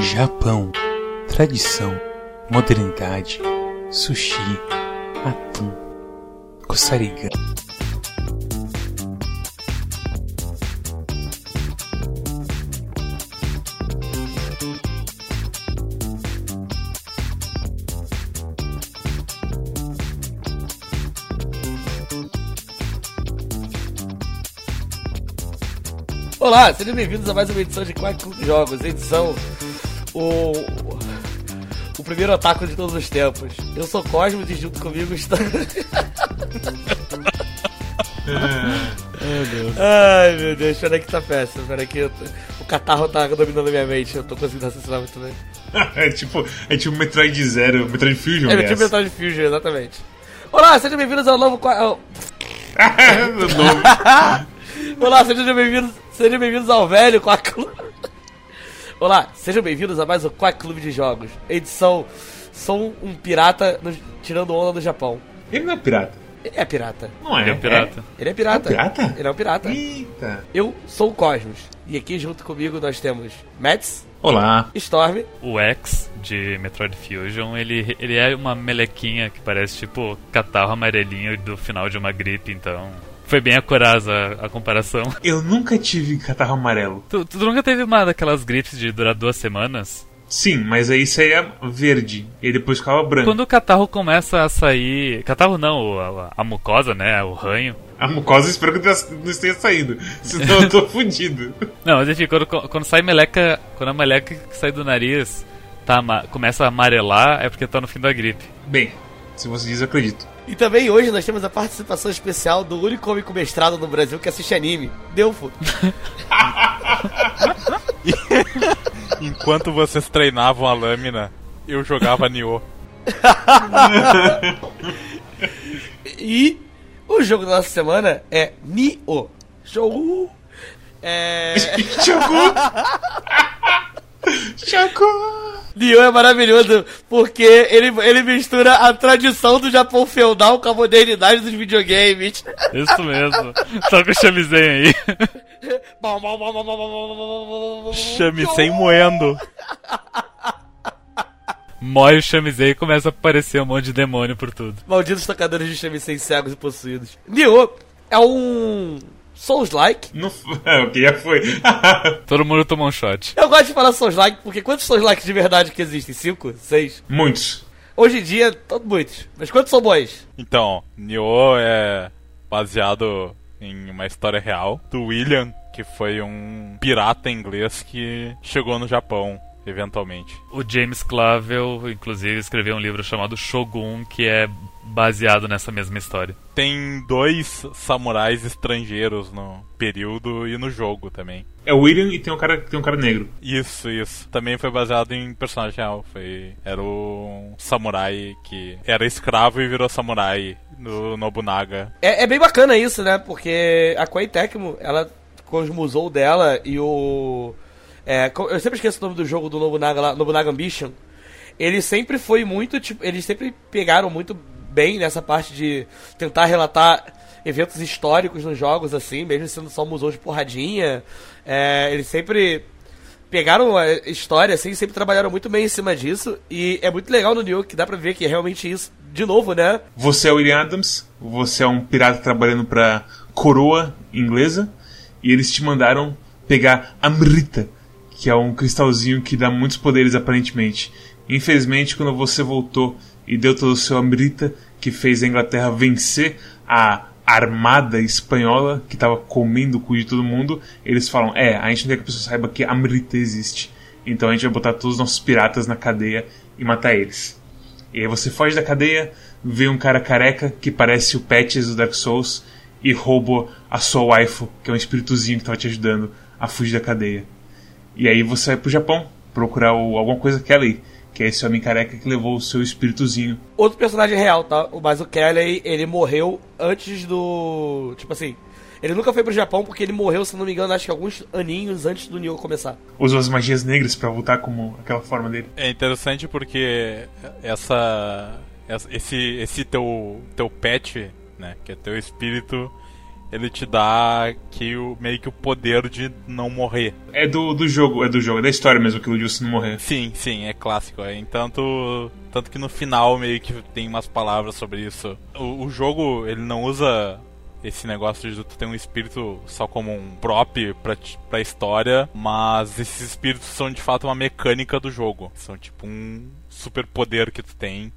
Japão, tradição, modernidade, sushi, atum, coçariga. Olá, sejam bem-vindos a mais uma edição de Quack Jogos, edição o o primeiro otaku de todos os tempos. Eu sou Cosmos e junto comigo está Ai meu Deus, peraí que tá péssimo, peraí que tô... o catarro tá dominando a minha mente, eu tô conseguindo raciocinar muito bem. é tipo, é tipo Metroid Zero, Metroid Fusion. É tipo Metroid Fusion, exatamente. Olá, sejam bem-vindos ao novo. ao- novo. Olá, sejam bem-vindos, sejam bem-vindos ao velho Quack Clube. Olá, sejam bem-vindos a mais um Quack Clube de Jogos. Edição Sou um pirata no- tirando onda do Japão. Ele não é pirata. Ele é pirata. Não é? Ele é pirata. Ele é pirata. É um pirata? Ele é um pirata. Eita. Eu sou o Cosmos. E aqui junto comigo nós temos Mets, Olá. Storm, O X de Metroid Fusion, ele, ele é uma melequinha que parece tipo catarro amarelinho do final de uma gripe, então. Foi bem acurada a, a comparação. Eu nunca tive catarro amarelo. Tu, tu nunca teve uma daquelas gripes de durar duas semanas? Sim, mas aí é verde. E depois ficava branco. Quando o catarro começa a sair. Catarro não, a, a mucosa, né? O ranho. A mucosa espero que não esteja saindo. Senão eu tô fudido. Não, mas enfim, quando, quando sai meleca. Quando a meleca que sai do nariz tá, começa a amarelar, é porque tá no fim da gripe. Bem, se você diz, eu acredito. E também hoje nós temos a participação especial do único único mestrado no Brasil que assiste anime, Delfo. Enquanto vocês treinavam a lâmina, eu jogava Nioh. E o jogo da nossa semana é Nioh. Show! É... Chocou! Chocou! Nioh é maravilhoso porque ele, ele mistura a tradição do Japão feudal com a modernidade dos videogames. Isso mesmo. Só com o chamizen aí. Chame sem moendo. Mói o chamizen e começa a aparecer um monte de demônio por tudo. Malditos tocadores de chamisém cegos e possuídos. Nioh é um Souls-like. Não foi. É, o que já foi. Todo mundo toma um shot. Eu gosto de falar Souls-like porque quantos Souls-like de verdade que existem? Cinco? Seis? Muitos. Hoje em dia, todos muitos. Mas quantos são bons? Então, Nioh é baseado em uma história real do William, que foi um pirata inglês que chegou no Japão eventualmente. O James Clavel, inclusive, escreveu um livro chamado Shogun, que é baseado nessa mesma história. Tem dois samurais estrangeiros no período e no jogo também. É o William e tem um cara, tem um cara negro. Isso, isso. Também foi baseado em personagem real. Foi, era um samurai que era escravo e virou samurai no Nobunaga. É, é bem bacana isso, né? Porque a Koei Tecmo, ela cosmosou dela e o. é, eu sempre esqueço o nome do jogo do Nobunaga lá, Nobunaga Ambition. Ele sempre foi muito, tipo, eles sempre pegaram muito bem nessa parte de tentar relatar eventos históricos nos jogos, assim, mesmo sendo só museu de porradinha. É, eles sempre pegaram a história, assim, sempre trabalharam muito bem em cima disso. E é muito legal no Nioh que dá pra ver que é realmente isso, de novo, né? Você é o William Adams, você é um pirata trabalhando pra coroa inglesa, e eles te mandaram pegar Amrita, que é um cristalzinho que dá muitos poderes aparentemente. Infelizmente, quando você voltou e deu todo o seu Amrita, que fez a Inglaterra vencer a armada espanhola que estava comendo o cu de todo mundo, eles falam: É, a gente não quer que a pessoa saiba que Amrita existe. Então a gente vai botar todos os nossos piratas na cadeia e matar eles. E aí você foge da cadeia, vê um cara careca que parece o Patches do Dark Souls e rouba a sua waifu, que é um espíritozinho que estava te ajudando a fugir da cadeia. E aí você vai pro Japão procurar o, alguma coisa Kelly, que é esse homem careca que levou o seu espíritozinho. outro personagem real, tá? O- Mas o Kelly, ele morreu antes do. Tipo assim. Ele nunca foi pro Japão porque ele morreu, se não me engano, acho que alguns aninhos antes do Nioh começar. Usa as magias negras pra voltar como aquela forma dele. É interessante porque essa, essa- esse esse teu teu pet, né, que é teu espírito, ele te dá que o, meio que o poder de não morrer. É do, do jogo, é do jogo, é da história mesmo aquilo de você não morrer. Sim, sim, é clássico. É. Entanto, tanto que no final meio que tem umas palavras sobre isso. O, o jogo, ele não usa esse negócio de tu ter um espírito só como um prop pra, pra história, mas esses espíritos são de fato uma mecânica do jogo. São tipo um super poder que tu tem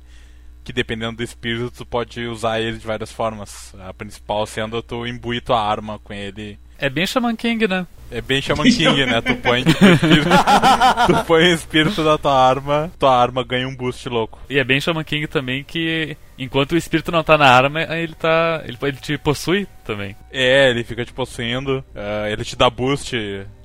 que dependendo do espírito tu pode usar ele de várias formas. A principal sendo tu imbuir tua arma com ele. É bem Shaman King, né? É bem Shaman King, né? Tu põe, tipo, espírito, tu põe o espírito da tua arma, tua arma ganha um boost louco. E é bem Shaman King também que enquanto o espírito não tá na arma, ele tá. ele, ele te possui também. É, ele fica te possuindo, uh, ele te dá boost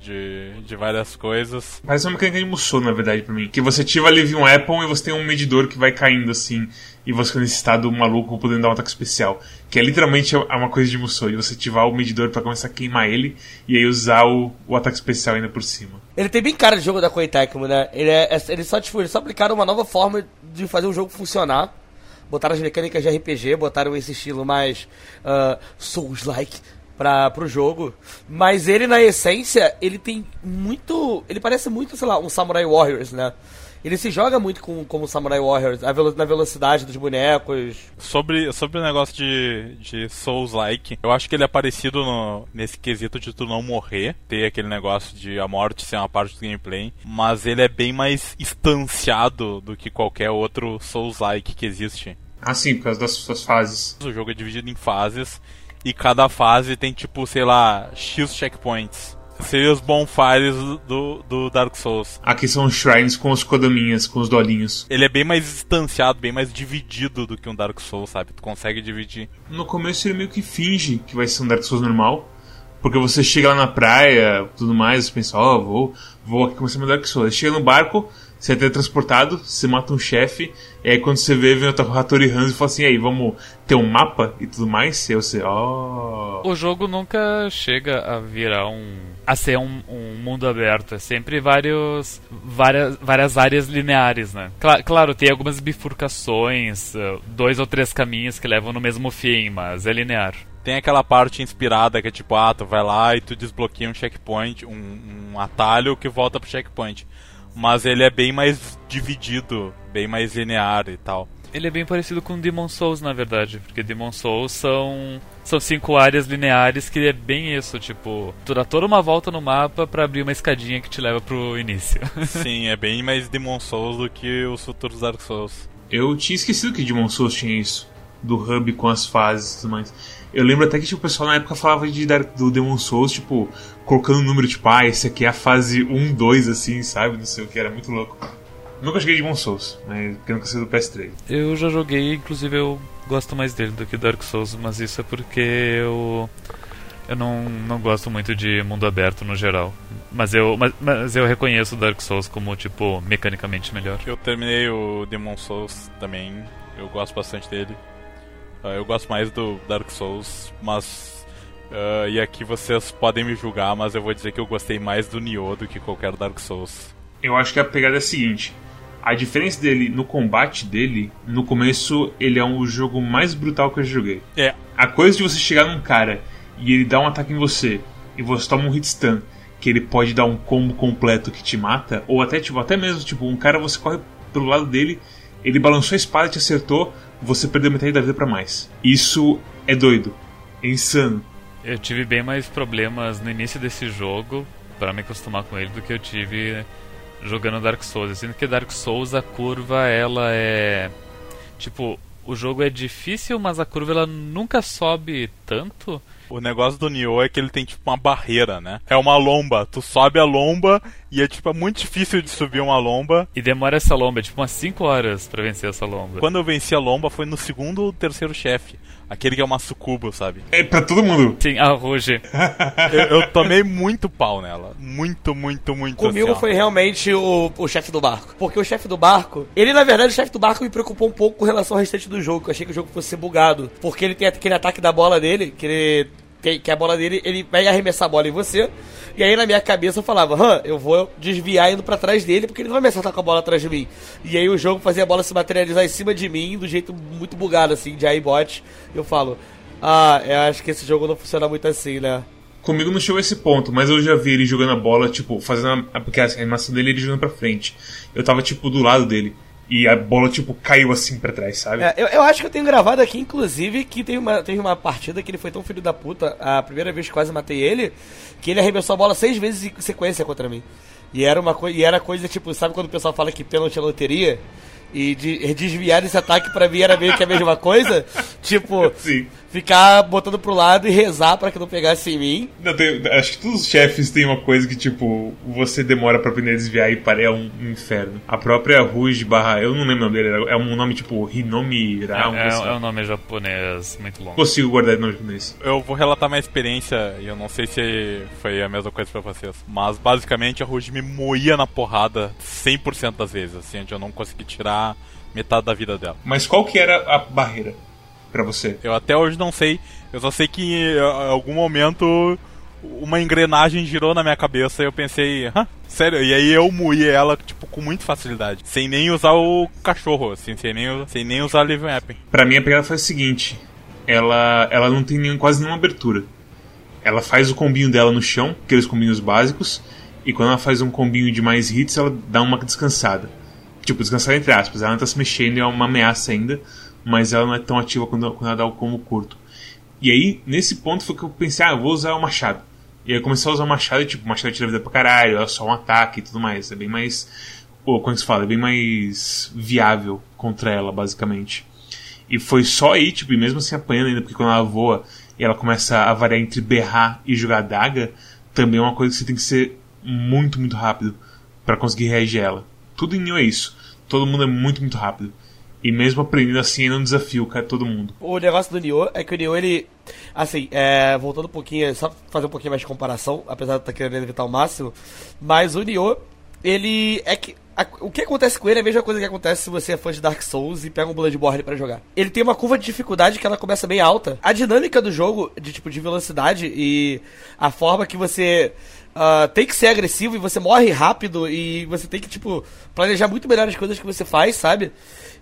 de, de várias coisas. Parece uma mecânica de Musou, na verdade, pra mim. Que você ativa a Live Weapon e você tem um medidor que vai caindo assim e você fica nesse estado maluco podendo dar um ataque especial. Que é literalmente é uma coisa de Musou, de você ativar o medidor para começar a queimar ele e aí usar o, o ataque especial ainda por cima. Ele tem bem cara de jogo da Koei Tecmo, né? Ele é, é ele só, tipo, eles só aplicaram uma nova forma de fazer o jogo funcionar. Botaram as mecânicas de RPG, botaram esse estilo mais uh, Souls-like para pro jogo. Mas ele, na essência, ele tem muito. Ele parece muito, sei lá, um Samurai Warriors, né? Ele se joga muito com, como Samurai Warriors, na velocidade dos bonecos. Sobre, sobre o negócio de, de Souls-like, eu acho que ele é parecido no, nesse quesito de tu não morrer, ter aquele negócio de a morte ser uma parte do gameplay, mas ele é bem mais instanciado do que qualquer outro Souls-like que existe. Ah, sim, por causa das suas fases. O jogo é dividido em fases e cada fase tem tipo, sei lá, X checkpoints seriam os bonfires do, do Dark Souls. Aqui são os shrines com os kodaminhas, com os dolinhos. Ele é bem mais distanciado, bem mais dividido do que um Dark Souls, sabe? Tu consegue dividir. No começo ele meio que finge que vai ser um Dark Souls normal. Porque você chega lá na praia, tudo mais, você pensa, ó, oh, vou, vou aqui começar meu Dark Souls. Chega no barco, você é teletransportado, você mata um chefe, e aí quando você vê, vem o Hattori Hans e fala assim, e aí, vamos ter um mapa e tudo mais? E você, ó... Oh. O jogo nunca chega a virar um... a ser um, um mundo aberto, é sempre vários... várias, várias áreas lineares, né? Cla claro, tem algumas bifurcações, uh, dois ou três caminhos que levam no mesmo fim, mas é linear. Tem aquela parte inspirada que é tipo, ah, tu vai lá e tu desbloqueia um checkpoint, um, um atalho que volta pro checkpoint mas ele é bem mais dividido, bem mais linear e tal. Ele é bem parecido com Demon Souls, na verdade, porque Demon Souls são são cinco áreas lineares que é bem isso, tipo, tu dá toda uma volta no mapa para abrir uma escadinha que te leva pro início. Sim, é bem mais Demon Souls do que os futuros Dark Souls. Eu tinha esquecido que Demon Souls tinha isso, do hub com as fases e tudo mais. Eu lembro até que tipo, o pessoal na época falava de, do Demon Souls, tipo, colocando o número tipo, ah, esse aqui é a fase 1, 2, assim, sabe? Não sei o que, era muito louco. Nunca joguei Demon Souls, mas porque nunca sei do PS3. Eu já joguei, inclusive eu gosto mais dele do que Dark Souls, mas isso é porque eu. Eu não, não gosto muito de mundo aberto no geral. Mas eu, mas, mas eu reconheço Dark Souls como, tipo, mecanicamente melhor. Eu terminei o Demon Souls também. Eu gosto bastante dele. Uh, eu gosto mais do Dark Souls, mas. Uh, e aqui vocês podem me julgar, mas eu vou dizer que eu gostei mais do Nioh do que qualquer Dark Souls. Eu acho que a pegada é a seguinte: a diferença dele no combate dele, no começo, ele é um jogo mais brutal que eu já joguei. É. A coisa de você chegar num cara e ele dá um ataque em você e você toma um hit stun, que ele pode dar um combo completo que te mata, ou até tipo, até mesmo tipo, um cara você corre pelo lado dele, ele balançou a espada e te acertou, você perdeu metade da vida para mais. Isso é doido. É insano. Eu tive bem mais problemas no início desse jogo para me acostumar com ele do que eu tive jogando Dark Souls. Sendo que Dark Souls a curva ela é tipo o jogo é difícil, mas a curva ela nunca sobe tanto. O negócio do Nioh é que ele tem tipo uma barreira, né? É uma lomba. Tu sobe a lomba e é tipo é muito difícil de subir uma lomba. E demora essa lomba, é tipo umas 5 horas para vencer essa lomba. Quando eu venci a lomba foi no segundo ou terceiro chefe. Aquele que é uma sucubo, sabe? É pra todo mundo. Sim, a Ruge. eu, eu, tomei muito pau nela. Muito, muito, muito. Comigo assim, foi realmente o, o chefe do barco. Porque o chefe do barco, ele na verdade, o chefe do barco me preocupou um pouco com relação ao restante do jogo. Eu achei que o jogo fosse ser bugado. Porque ele tem aquele ataque da bola dele, que ele que, que a bola dele, ele vai arremessar a bola em você. E aí na minha cabeça eu falava, Hã, eu vou desviar indo para trás dele, porque ele não vai me acertar com a bola atrás de mim. E aí o jogo fazia a bola se materializar em cima de mim, do jeito muito bugado, assim, de iBot. Eu falo, Ah, eu acho que esse jogo não funciona muito assim, né? Comigo não chegou esse ponto, mas eu já vi ele jogando a bola, tipo, fazendo a, porque a animação dele ele jogando pra frente. Eu tava, tipo, do lado dele. E a bola, tipo, caiu assim pra trás, sabe? É, eu, eu acho que eu tenho gravado aqui, inclusive, que teve uma, teve uma partida que ele foi tão filho da puta, a primeira vez que quase matei ele, que ele arremessou a bola seis vezes em sequência contra mim. E era uma coisa, e era coisa tipo, sabe quando o pessoal fala que pênalti é loteria? E de, desviar esse ataque pra mim era meio que a mesma coisa? tipo, Sim. Ficar botando pro lado e rezar pra que não pegasse em mim. Não, tem- acho que todos os chefes têm uma coisa que, tipo, você demora pra aprender a desviar e para é um, um inferno. A própria Rouge barra. Eu não lembro o nome dele, é um nome tipo Hinomi Ra, um É, assim. é um nome japonês muito longo. Consigo guardar o nome japonês. Eu vou relatar minha experiência e eu não sei se foi a mesma coisa pra vocês. Mas basicamente a Rouge me moía na porrada 100% das vezes, assim, onde eu não consegui tirar metade da vida dela. Mas qual que era a barreira pra você? Eu até hoje não sei, eu só sei que em algum momento uma engrenagem girou na minha cabeça e eu pensei, Hã? sério, e aí eu moí ela, tipo, com muita facilidade. Sem nem usar o cachorro, assim, sem nem, sem nem usar Live Weapon. Pra mim a pegada foi a seguinte: ela, ela não tem quase nenhuma abertura. Ela faz o combinho dela no chão, aqueles combinhos básicos, e quando ela faz um combinho de mais hits, ela dá uma descansada. Tipo, descansada entre aspas, ela não tá se mexendo e é uma ameaça ainda, mas ela não é tão ativa quando, quando ela dá o combo curto. E aí, nesse ponto foi que eu pensei, ah, eu vou usar o machado. E aí comecei a usar o machado e tipo, o machado tira vida pra caralho, é só um ataque e tudo mais. É bem mais. Pô, como é se fala? É bem mais viável contra ela, basicamente. E foi só aí, tipo, e mesmo assim apanhando ainda, porque quando ela voa e ela começa a variar entre berrar e jogar daga, também é uma coisa que você tem que ser muito, muito rápido pra conseguir reagir a ela. Tudo em Nioh é isso. Todo mundo é muito, muito rápido. E mesmo aprendendo assim, ainda é um desafio, cara, todo mundo. O negócio do Nioh é que o Nioh, ele... Assim, é, voltando um pouquinho, só fazer um pouquinho mais de comparação, apesar de estar querendo evitar o máximo, mas o Nioh, ele é que... a- o que acontece com ele é a mesma coisa que acontece se você é fã de Dark Souls e pega um Bloodborne pra jogar. Ele tem uma curva de dificuldade que ela começa bem alta. A dinâmica do jogo, de tipo, de velocidade e a forma que você ah, tem que ser agressivo e você morre rápido e você tem que, tipo, planejar muito melhor as coisas que você faz, sabe?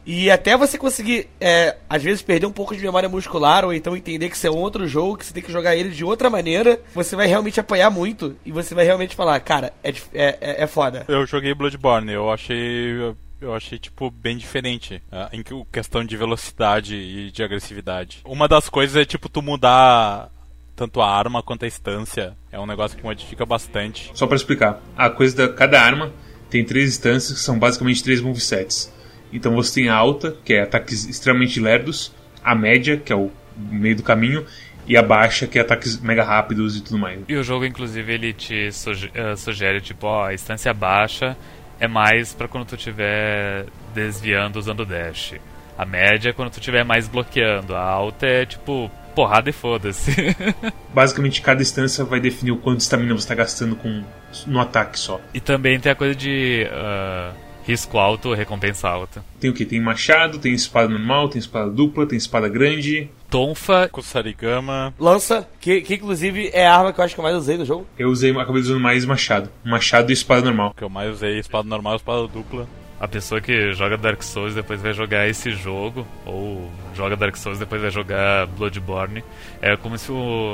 E até você conseguir, é, às vezes, perder um pouco de memória muscular, ou então entender que isso é um outro jogo, que você tem que jogar ele de outra maneira, você vai realmente apanhar muito. E você vai realmente falar, cara, é, é, é, é foda. Eu joguei Bloodborne, eu achei. Eu achei, tipo, bem diferente ah, em que- questão de velocidade e de agressividade. Uma das coisas é, tipo, tu mudar tanto a arma quanto a instância. É um negócio que modifica bastante. Só pra explicar, a coisa da cada arma tem três instâncias que são basicamente três movesets. Então você tem a alta, que é ataques extremamente lerdos, a média, que é o meio do caminho, e a baixa, que é ataques mega rápidos e tudo mais. E o jogo, inclusive, ele te suge- eh, sugere, tipo, ó, a instância baixa é mais pra quando tu estiver desviando usando dash. A média é quando tu estiver mais bloqueando. A alta é, tipo, porrada e foda-se. Basicamente, cada instância vai definir o quanto de estamina você está gastando com, no ataque só. e também tem a coisa de ah, risco alto, recompensa alta. Tem o que? Tem machado, tem espada normal, tem espada dupla, tem espada grande. Tonfa, Kusarigama. Lança, que, que inclusive é a arma que eu acho que eu mais usei no jogo. Eu usei, acabei usando mais machado. Machado e espada normal. Que eu mais usei espada normal e espada dupla. A pessoa que joga Dark Souls depois vai jogar esse jogo, ou joga Dark Souls depois vai jogar Bloodborne, é como se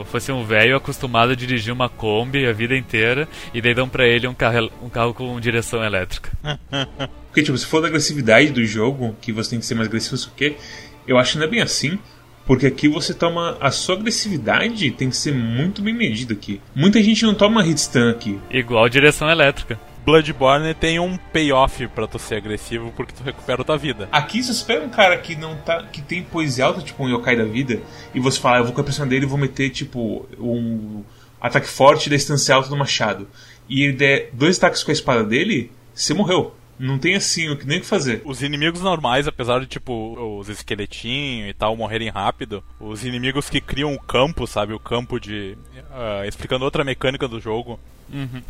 fosse um velho acostumado a dirigir uma Kombi a vida inteira, e daí dão pra ele um carro, um carro com direção elétrica. Porque, tipo, se for da agressividade do jogo, que você tem que ser mais agressivo, sei o quê, eu acho que não é bem assim. Porque aqui você toma. A sua agressividade tem que ser muito bem medida aqui. Muita gente não toma hitstun aqui. Igual direção elétrica. Bloodborne tem um payoff pra tu ser agressivo porque tu recupera tua vida. Aqui, se você pega um cara que não tá. que tem poesia alta, tipo um yokai da vida, e você fala, "Ah, eu vou com a pressão dele e vou meter, tipo, um ataque forte da distância alta do machado. E ele der dois ataques com a espada dele, você morreu. Não tem assim o que nem o que fazer. Os inimigos normais, apesar de, tipo, os esqueletinhos e tal morrerem rápido, os inimigos que criam o campo, sabe? O campo de. ah, explicando outra mecânica do jogo.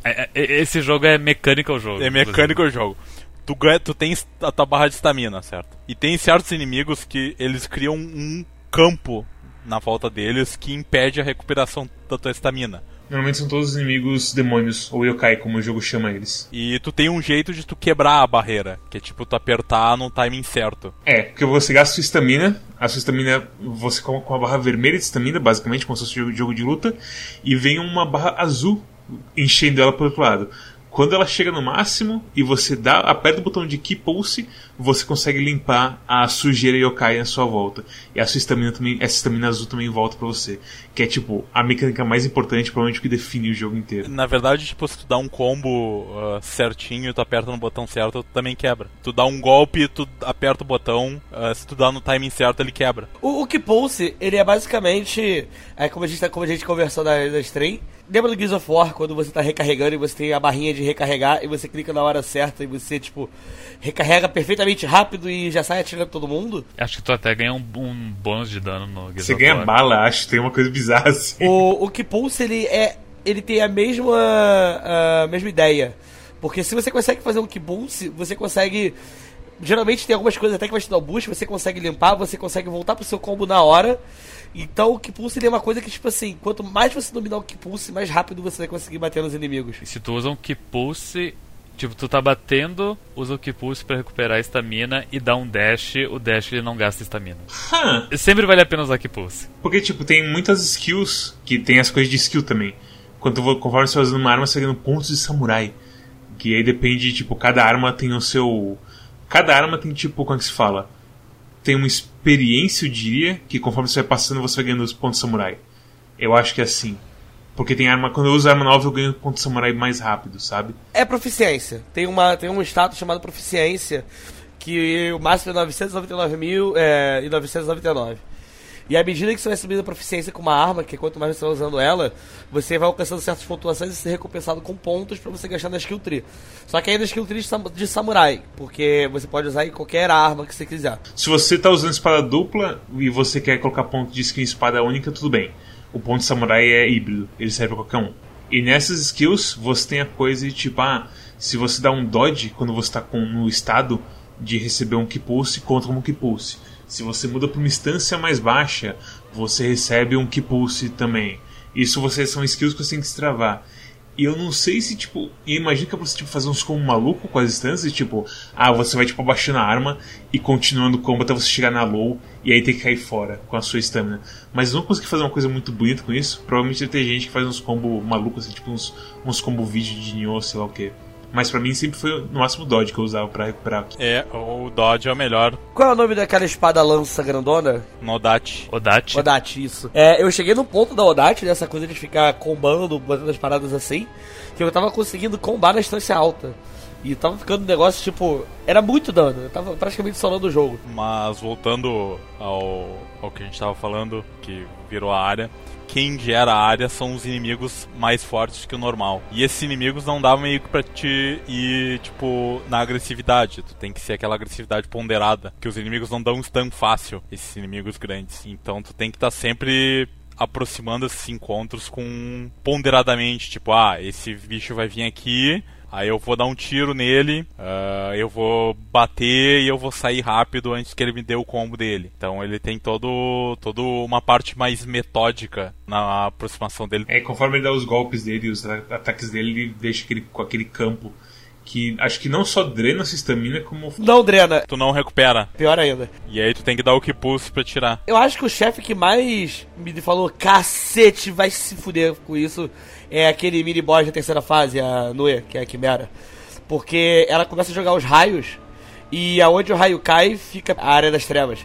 É- é- esse jogo é mecânico o jogo. É mecânico o jogo. Tu, ganha, tu tens a tua barra de estamina, certo? E tem certos inimigos que eles criam um campo na volta deles que impede a recuperação da tua estamina. Normalmente são todos os inimigos demônios, ou yokai, como o jogo chama eles. E tu tem um jeito de tu quebrar a barreira, que é tipo tu apertar no timing certo. É, porque você gasta sua estamina, a sua estamina, você com com a barra vermelha de estamina, basicamente, como se fosse um jogo- jogo de luta, e vem uma barra azul enchendo ela pro outro lado. Quando ela chega no máximo e você dá, aperta o botão de Key Pulse, você consegue limpar a sujeira yokai à sua volta. E a sua estamina também, essa estamina azul também volta pra você. Que é tipo a mecânica mais importante, provavelmente, que define o jogo inteiro. Na verdade, tipo, se tu dá um combo ah, certinho tu aperta no botão certo, tu também quebra. Tu dá um golpe, tu aperta o botão, ah, se tu dá no timing certo, ele quebra. O, o Kipulse, ele é basicamente. É como a gente, tá, como a gente conversou na, na stream. Lembra do Gears of War, quando você tá recarregando e você tem a barrinha de recarregar e você clica na hora certa e você, tipo, recarrega perfeitamente rápido e já sai atirando todo mundo? Acho que tu até ganha um, um bônus de dano no Gears Você ganha bala, acho, tem uma coisa bizarra assim. O, o Kipulse, ele é. Ele tem a mesma. A mesma ideia. Porque se você consegue fazer um Kipulse, você consegue. Geralmente tem algumas coisas até que vai te dar o boost, você consegue limpar, você consegue voltar pro seu combo na hora. Então o Kipulse ele é uma coisa que, tipo assim, quanto mais você dominar o Kipulse, mais rápido você vai conseguir bater nos inimigos. E se tu usa um Kipulse, tipo, tu tá batendo, usa o Kipulse pra recuperar a estamina e dá um dash, o dash ele não gasta estamina. Hã, Sempre vale a pena usar Kipulse. Porque, tipo, tem muitas skills que tem as coisas de skill também. Quando, conforme você vai usando uma arma, você vai ganhando pontos de samurai. Que aí depende, tipo, cada arma tem o seu. Cada arma tem, tipo, como é que se fala? Tem uma experiência, eu diria, que conforme você vai passando, você vai ganhando os pontos de samurai. Eu acho que é assim. Porque tem arma. Quando eu uso arma nova, eu ganho pontos de samurai mais rápido, sabe? É proficiência. Tem, uma, tem um status chamado proficiência, que o máximo é 999 mil é, e 999. E à medida que você vai subindo a proficiência com uma arma, que quanto mais você vai usando ela, você vai alcançando certas pontuações e ser recompensado com pontos pra você gastar na skill tree. Só que aí na skill tree de, sam- de samurai, porque você pode usar em qualquer arma que você quiser. Se você tá usando espada dupla e você quer colocar ponto de skill em espada única, tudo bem. O ponto samurai é híbrido, ele serve pra qualquer um. E nessas skills você tem a coisa de tipo, ah, se você dá um dodge quando você tá com, no estado de receber um Kipulse, conta como Kipulse. Se você muda pra uma instância mais baixa, você recebe um Kipulse também. Isso você são skills que você tem que destravar. E eu não sei se, tipo, imagina que é pra você tipo, fazer uns combos maluco com as instâncias, tipo, ah, você vai tipo abaixando a arma e continuando o combo até você chegar na low e aí ter que cair fora com a sua stamina. Mas eu não consegui fazer uma coisa muito bonita com isso. Provavelmente deve ter gente que faz uns combos malucos, assim, tipo uns, uns combo vídeo de Nioh, sei lá o que. Mas pra mim sempre foi no máximo Dodge que eu usava pra recuperar. É, o Dodge é o melhor Qual é o nome daquela espada lança grandona? no Dodge. Odachi. Odate, isso. É, eu cheguei no ponto da Odate, dessa coisa de ficar combando, botando as paradas assim, que eu tava conseguindo combar na distância alta. E tava ficando um negócio, tipo, era muito dano, eu tava praticamente solando o jogo. Mas voltando ao, ao que a gente tava falando, que virou a área, quem gera a área são os inimigos mais fortes que o normal. E esses inimigos não dá meio que pra te ir, tipo, na agressividade. Tu tem que ser aquela agressividade ponderada, que os inimigos não dão stun fácil, esses inimigos grandes. Então tu tem que estar sempre aproximando esses encontros com ponderadamente, tipo, ah, esse bicho vai vir aqui, Aí eu vou dar um tiro nele, ah, eu vou bater e eu vou sair rápido antes que ele me dê o combo dele. Então ele tem todo, todo uma parte mais metódica na aproximação dele. É, conforme ele dá os golpes dele, os ata- ataques dele, ele deixa aquele, com aquele campo que acho que não só drena sua estamina, como. Não, Drena, Tu não recupera. pior ainda. E aí tu tem que dar o que pulse pra tirar. Eu acho que o chefe que mais me falou, cacete, vai se fuder com isso, é aquele mini boss da terceira fase, a Noe, que é a Quimera. Porque ela começa a jogar os raios, e aonde o raio cai, fica a área das trevas.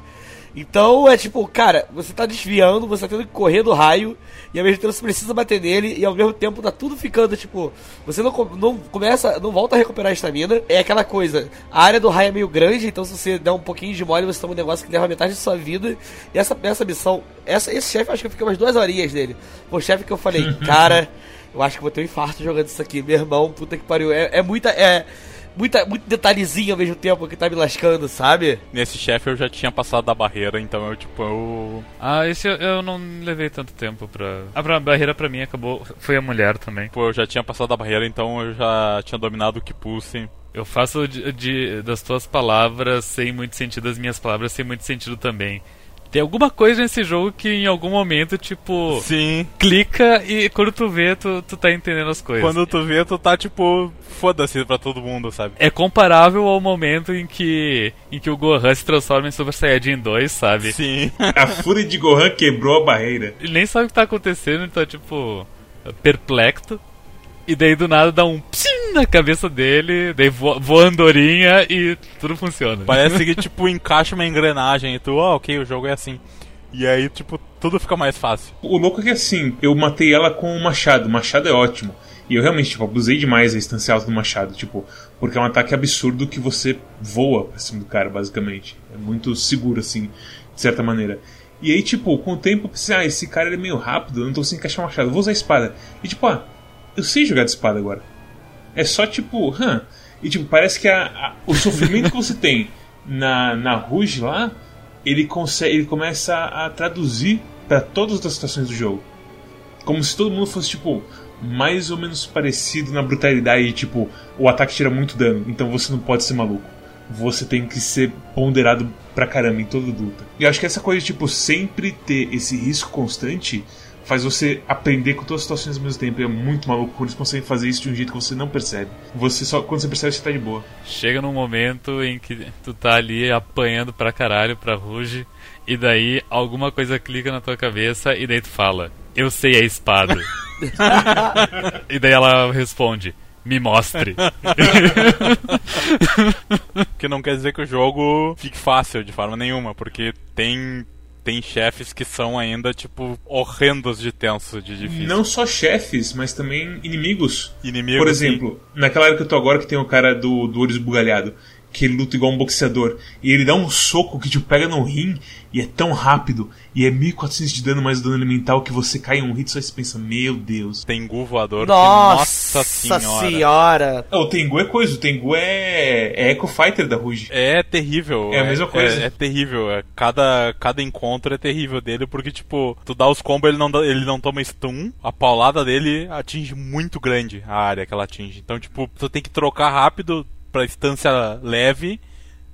Então é tipo, cara, você tá desviando, você tá tendo que correr do raio, e ao mesmo tempo você precisa bater nele, e ao mesmo tempo tá tudo ficando, tipo, você não, não começa, não volta a recuperar a estamina. É aquela coisa, a área do raio é meio grande, então se você der um pouquinho de mole, você toma um negócio que leva metade de sua vida. E essa, essa missão, essa, esse chefe, acho que eu fiquei umas duas horinhas dele. O chefe que eu falei, cara, eu acho que vou ter um infarto jogando isso aqui, meu irmão, puta que pariu. É, é muita. É, muita, muito detalhezinho ao mesmo tempo que tá me lascando, sabe? Nesse chefe eu já tinha passado da barreira, então eu, tipo, eu. Ah, esse eu, eu não levei tanto tempo pra. A pra- barreira pra mim acabou. Foi a mulher também. Pô, eu já tinha passado da barreira, então eu já tinha dominado o que pulse. Eu faço de, de- das tuas palavras sem muito sentido, as minhas palavras sem muito sentido também. Tem alguma coisa nesse jogo que em algum momento, tipo, Sim. clica e quando tu vê, tu, tu tá entendendo as coisas. Quando tu vê, tu tá tipo, foda-se pra todo mundo, sabe? É comparável ao momento em que, em que o Gohan se transforma em Super Saiyajin 2, sabe? Sim. A fúria de Gohan quebrou a barreira. Ele nem sabe o que tá acontecendo, ele tá tipo perplexo. E daí do nada dá um psim na cabeça dele, daí voa, voa a andorinha e tudo funciona. Parece que, tipo, encaixa uma engrenagem e tu, ah, ok, o jogo é assim. E aí, tipo, tudo fica mais fácil. O louco é que assim, eu matei ela com o machado. O machado é ótimo. E eu realmente, tipo, abusei demais da instância alta do machado, tipo, porque é um ataque absurdo que você voa pra cima do cara, basicamente. É muito seguro, assim, de certa maneira. E aí, tipo, com o tempo eu pensei, ah, esse cara ele é meio rápido, eu não tô conseguindo encaixar o machado, vou usar a espada. E tipo, ah, eu sei jogar de espada agora. É só tipo, hã? E tipo, parece que a, a- o sofrimento que você tem na, na Rouge lá, ele, consegue, ele começa a, a traduzir pra todas as situações do jogo. Como se todo mundo fosse, tipo, mais ou menos parecido na brutalidade. Tipo, o ataque tira muito dano, então você não pode ser maluco. Você tem que ser ponderado pra caramba em toda luta. E eu acho que essa coisa de, tipo, sempre ter esse risco constante faz você aprender com todas as situações ao mesmo tempo. E é muito maluco quando eles conseguem fazer isso de um jeito que você não percebe. Você só, quando você percebe, você tá de boa. Chega num momento em que tu tá ali apanhando pra caralho pra Ruge, e daí alguma coisa clica na tua cabeça e daí tu fala, eu sei a espada. e daí ela responde, me mostre. Que não quer dizer que o jogo fique fácil de forma nenhuma, porque tem tem chefes que são ainda, tipo, horrendos de tenso, de difícil. Não só chefes, mas também inimigos. Inimigos, Por exemplo, naquela área que eu tô agora, que tem o cara do, do olho esbugalhado, que ele luta igual um boxeador, e ele dá um soco que te pega no rim, e é tão rápido, e é 1400 de dano mais dano elemental, que você cai em um hit e só se pensa, meu Deus. Tem Gu voador que, Nossa, nossa senhora. senhora. Ah, o Tengu é coisa, o Tengu é, é Echo Fighter da Ruge. É terrível. É a mesma coisa. É, é terrível. É, cada, cada encontro é terrível dele, porque, tipo, tu dá os combos, ele não, dá- ele não toma stun. A paulada dele atinge muito grande a área que ela atinge. Então, tipo, tu tem que trocar rápido pra instância leve,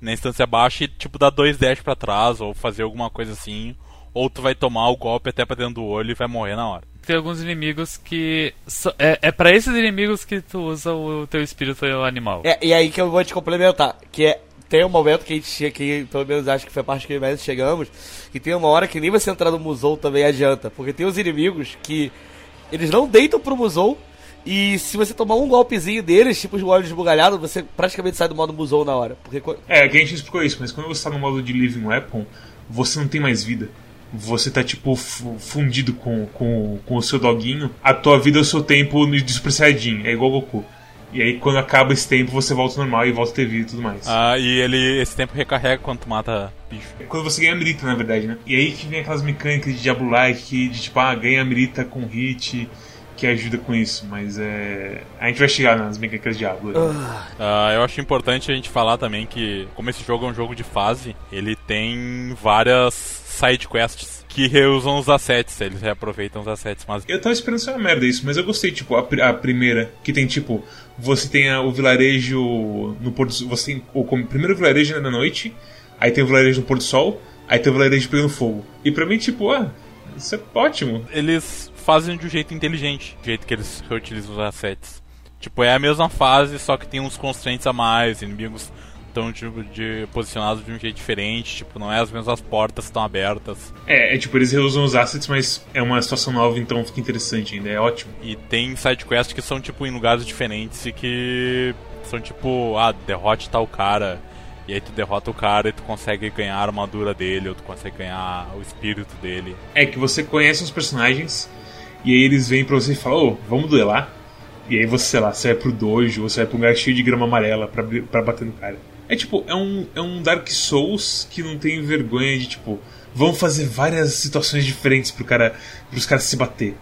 na instância baixa, e, tipo, dar dois dash pra trás, ou fazer alguma coisa assim. Ou tu vai tomar o golpe até pra dentro do olho e vai morrer na hora. Tem alguns inimigos que. so- É, é para esses inimigos que tu usa o teu espírito animal. É, e aí que eu vou te complementar, que é tem um momento que a gente chega, que pelo menos acho que foi a parte que mais chegamos, que tem uma hora que nem você entrar no Musou também adianta, porque tem os inimigos que eles não deitam pro Musou, e se você tomar um golpezinho deles, tipo os olhos esbugalhados, você praticamente sai do modo Musou na hora. Porque É, que a gente explicou isso, mas quando você tá no modo de Living Weapon, você não tem mais vida. Você tá, tipo, fu- fundido com, com, com o seu doguinho. A tua vida é o seu tempo no- de Super Saiyajin, é igual Goku. E aí, quando acaba esse tempo, você volta ao normal e volta a ter vida e tudo mais. Ah, e ele, esse tempo recarrega quando tu mata bicho. Quando você ganha a Mirita, na verdade, né? E aí que vem aquelas mecânicas de Diablo-like, de tipo, ah, ganha a Mirita com hit, que ajuda com isso. Mas é. A gente vai chegar nas mecânicas de Diablo. Ah, eu acho importante a gente falar também que, como esse jogo é um jogo de fase, ele tem várias side quests que reusam os assets, eles reaproveitam os assets, mas Eu tava esperando ser uma merda isso, mas eu gostei, tipo, a, pri- a primeira, que tem, tipo, você tem a- o vilarejo no pôr do sol, você tem o com- primeiro vilarejo na noite, aí tem o vilarejo no pôr do sol, aí tem o vilarejo pegando fogo. E pra mim, tipo, ah, isso é ótimo. eles fazem de um jeito inteligente, do jeito que eles reutilizam os assets. Tipo, é a mesma fase, só que tem uns constraints a mais, inimigos estão tipo, de, posicionados de um jeito diferente, tipo, não é as mesmas portas estão abertas. É, é tipo, eles reusam os assets, mas é uma situação nova, então fica interessante ainda, é ótimo. E tem side quests que são tipo em lugares diferentes e que são tipo, ah, derrote tal cara. E aí tu derrota o cara e tu consegue ganhar a armadura dele, ou tu consegue ganhar o espírito dele. É que você conhece os personagens, e aí eles vêm pra você e falam, ô, vamos duelar? E aí você, sei lá, você vai pro dojo, você vai pra um lugar cheio de grama amarela pra, pra bater no cara. É tipo, é um, é um Dark Souls que não tem vergonha de, tipo, vamos fazer várias situações diferentes pro cara, pros caras se bater.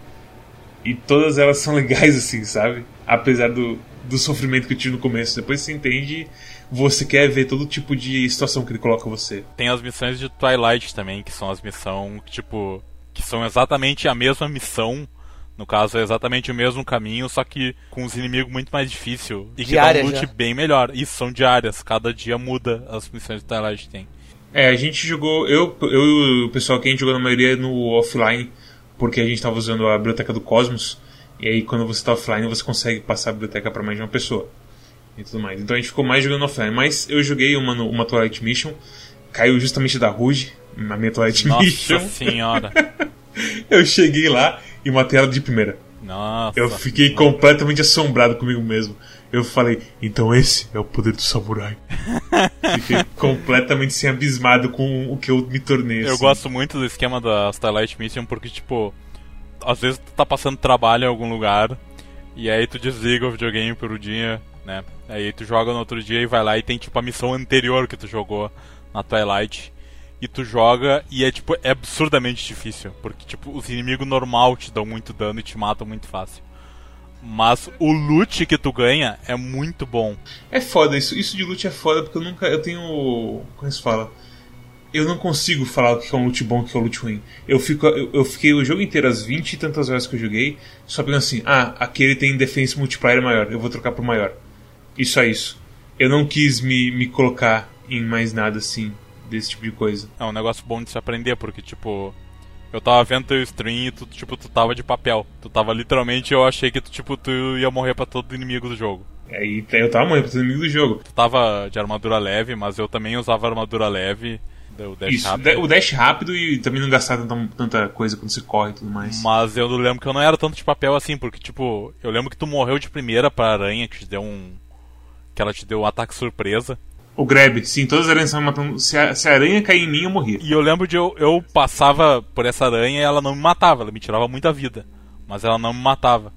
E todas elas são legais assim, sabe? Apesar do, do sofrimento que eu tive no começo. Depois você entende, você quer ver todo tipo de situação que ele coloca você. Tem as missões de Twilight também, que são as missões, tipo, que são exatamente a mesma missão. No caso, é exatamente o mesmo caminho, só que com os inimigos muito mais difícil. E que dá um loot já. bem melhor. E são diárias, cada dia muda as missões de Twilight tem. É, a gente jogou, eu, eu e o pessoal que a gente jogou na maioria no offline, porque a gente tava usando a biblioteca do Cosmos, e aí quando você tá offline você consegue passar a biblioteca para mais de uma pessoa. E tudo mais. Então a gente ficou mais jogando offline. Mas eu joguei uma, uma Twilight Mission, caiu justamente da Ruge, na minha Twilight Mission. Nossa senhora. Eu cheguei lá e matei ela de primeira. Nossa. Eu fiquei completamente assombrado comigo mesmo. Eu falei, então esse é o poder do samurai. Fiquei completamente assim, abismado com o que eu me tornei. Eu assim. gosto muito do esquema da Starlight Mission porque, tipo, às vezes tu tá passando trabalho em algum lugar e aí tu desliga o videogame por um dia, né? Aí tu joga no outro dia e vai lá e tem, tipo, a missão anterior que tu jogou na Twilight. E tu joga e é, tipo, é absurdamente difícil. Porque, tipo, os inimigos normal te dão muito dano e te matam muito fácil. Mas o loot que tu ganha é muito bom. É foda, isso, isso de loot é foda porque eu nunca. Eu tenho. Como se fala? Eu não consigo falar o que é um loot bom e o que é um loot ruim. Eu, fico, eu, eu fiquei o jogo inteiro, as 20 e tantas horas que eu joguei, só pensando assim: ah, aquele tem defense multiplier maior, eu vou trocar por maior. Isso é isso. Eu não quis me, me colocar em mais nada assim, desse tipo de coisa. É um negócio bom de se aprender, porque, tipo, eu tava vendo teu stream e tu, tipo, tu tava de papel. Tu tava literalmente, eu achei que tu, tipo, tu ia morrer pra todo inimigo do jogo. Aí eu tava morrendo pro inimigo do jogo. Tu tava de armadura leve, mas eu também usava armadura leve. Deu dash Isso, rápido. o dash rápido e também não gastar tanta, tanta coisa quando você corre e tudo mais. Mas eu lembro que eu não era tanto de papel assim, porque, tipo, eu lembro que tu morreu de primeira pra aranha, que te deu um. Que ela te deu um ataque surpresa. O grab, sim, todas as aranhas estavam matando. Se a, se a aranha cair em mim, eu morria. E eu lembro de eu, eu passava por essa aranha e ela não me matava, ela me tirava muita vida. Mas ela não me matava.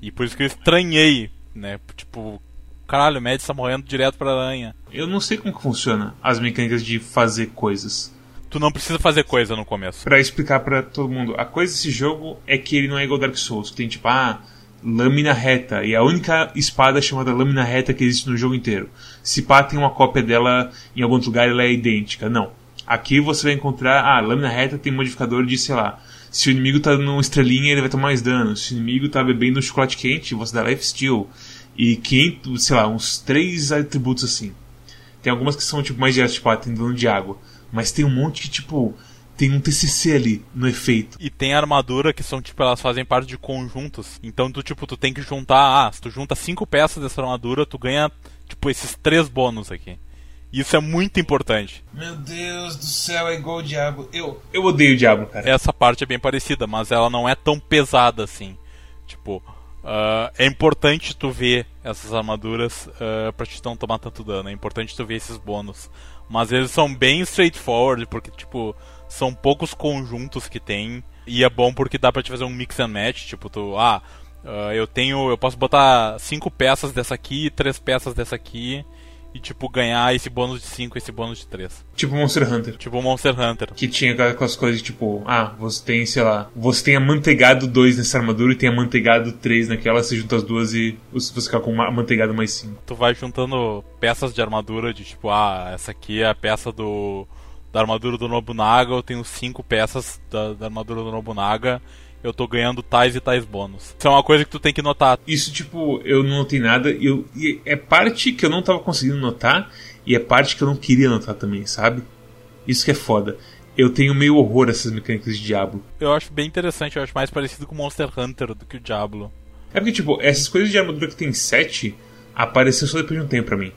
E por isso que eu estranhei, né? Tipo, caralho, o Mads tá morrendo direto pra aranha. Eu não sei como que funciona as mecânicas de fazer coisas. Tu não precisa fazer coisa no começo. Pra explicar pra todo mundo, a coisa desse jogo é que ele não é igual Dark Souls, que tem tipo, ah, lâmina reta, e a única espada chamada lâmina reta que existe no jogo inteiro. Se pá tem uma cópia dela em algum lugar, ela é idêntica. Não. Aqui você vai encontrar, ah, lâmina reta tem um modificador de, sei lá, se o inimigo tá numa estrelinha, ele vai tomar mais dano. Se o inimigo tá bebendo um chocolate quente, você dá life steal. E 500, sei lá, uns três atributos assim. Tem algumas que são tipo mais diretas, tipo, ah, tem dano de água. Mas tem um monte que, tipo, tem um TCC ali no efeito. E tem armadura que são, tipo, elas fazem parte de conjuntos. Então tu, tipo, tu tem que juntar. Ah, se tu junta cinco peças dessa armadura, tu ganha, tipo, esses três bônus aqui. Isso é muito importante. Meu Deus do céu, é igual o diabo. Eu, eu odeio o diabo, cara. Essa parte é bem parecida, mas ela não é tão pesada assim. Tipo, ah, é importante tu ver essas armaduras ah, pra te não tomar tanto dano. É importante tu ver esses bônus. Mas eles são bem straightforward, porque, tipo, são poucos conjuntos que tem. E é bom porque dá pra te fazer um mix and match. Tipo, tu, ah, ah, eu tenho. Eu posso botar cinco peças dessa aqui, três peças dessa aqui. E, tipo, ganhar esse bônus de 5 esse bônus de 3. Tipo Monster Hunter. Tipo Monster Hunter. Que tinha aquelas coisas tipo, ah, você tem, sei lá, você tem amanteigado 2 nessa armadura e tem amanteigado 3 naquela, você junta as duas e você fica com uma amanteigado mais 5. tu vai juntando peças de armadura de tipo, ah, essa aqui é a peça do da armadura do Nobunaga, eu tenho cinco peças da, da armadura do Nobunaga, eu tô ganhando tais e tais bônus. Isso é uma coisa que tu tem que notar. Isso, tipo, eu não notei nada e, eu, e é parte que eu não tava conseguindo notar e é parte que eu não queria notar também, sabe? Isso que é foda. Eu tenho meio horror a essas mecânicas de Diablo. Eu acho bem interessante, eu acho mais parecido com Monster Hunter do que o Diablo. É porque, tipo, essas coisas de armadura que tem 7 apareceram só depois de um tempo pra mim.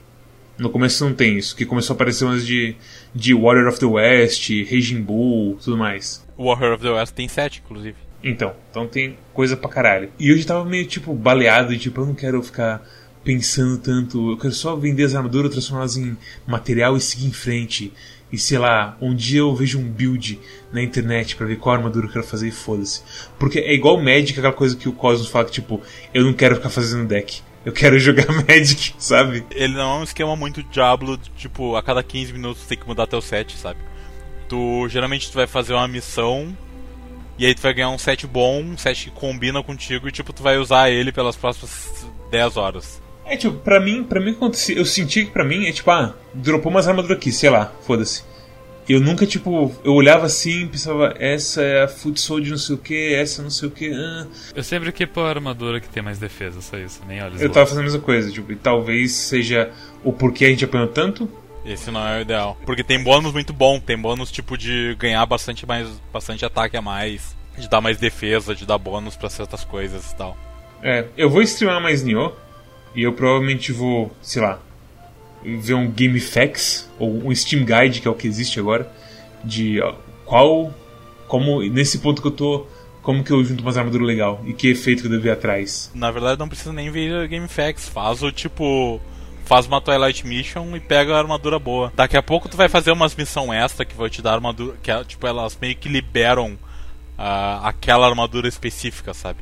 No começo não tem isso, que começou a aparecer umas de, de Warrior of the West, Raging Bull, tudo mais. Warrior of the West tem sete, inclusive. Então, então tem coisa pra caralho. E eu já tava meio, tipo, baleado e, tipo, eu não quero ficar pensando tanto. Eu quero só vender as armaduras, transformá-las em material e seguir em frente. E sei lá, um dia eu vejo um build na internet pra ver qual armadura eu quero fazer e foda-se. Porque é igual Magic, aquela coisa que o Cosmos fala que, tipo, eu não quero ficar fazendo deck. Eu quero jogar Magic, sabe? Ele não é um esquema muito Diablo, tipo, a cada 15 minutos tu tem que mudar teu set, sabe? Tu geralmente tu vai fazer uma missão e aí tu vai ganhar um set bom, um set que combina contigo e tipo tu vai usar ele pelas próximas 10 horas. É, tipo, pra mim, pra mim. Eu senti que pra mim é tipo, ah, dropou umas armaduras aqui, sei lá, foda-se. Eu nunca, tipo, eu olhava assim e pensava, essa é a Foot Soldier não sei o que, essa não sei o que. Ah. Eu sempre equipo a armadura que tem mais defesa, só isso, nem olha Eu tava fazendo a mesma coisa, tipo, e talvez seja o porquê a gente apanhou tanto. Esse não é o ideal. Porque tem bônus muito bom. Tem bônus tipo de ganhar bastante mais bastante ataque a mais, de dar mais defesa, de dar bônus pra certas coisas e tal. É, eu vou streamar mais Nioh e eu provavelmente vou, sei lá, ver um Game Facts ou um Steam Guide, que é o que existe agora, de qual como nesse ponto que eu tô, como que eu junto umas armaduras legal e que efeito que eu devo ir atrás. Na verdade, não precisa nem ver Game Facts. Faz o tipo. Faz uma Twilight Mission e pega a armadura boa. Daqui a pouco tu vai fazer umas missão extra que vai te dar armadura. Que tipo, elas meio que liberam ah, aquela armadura específica, sabe?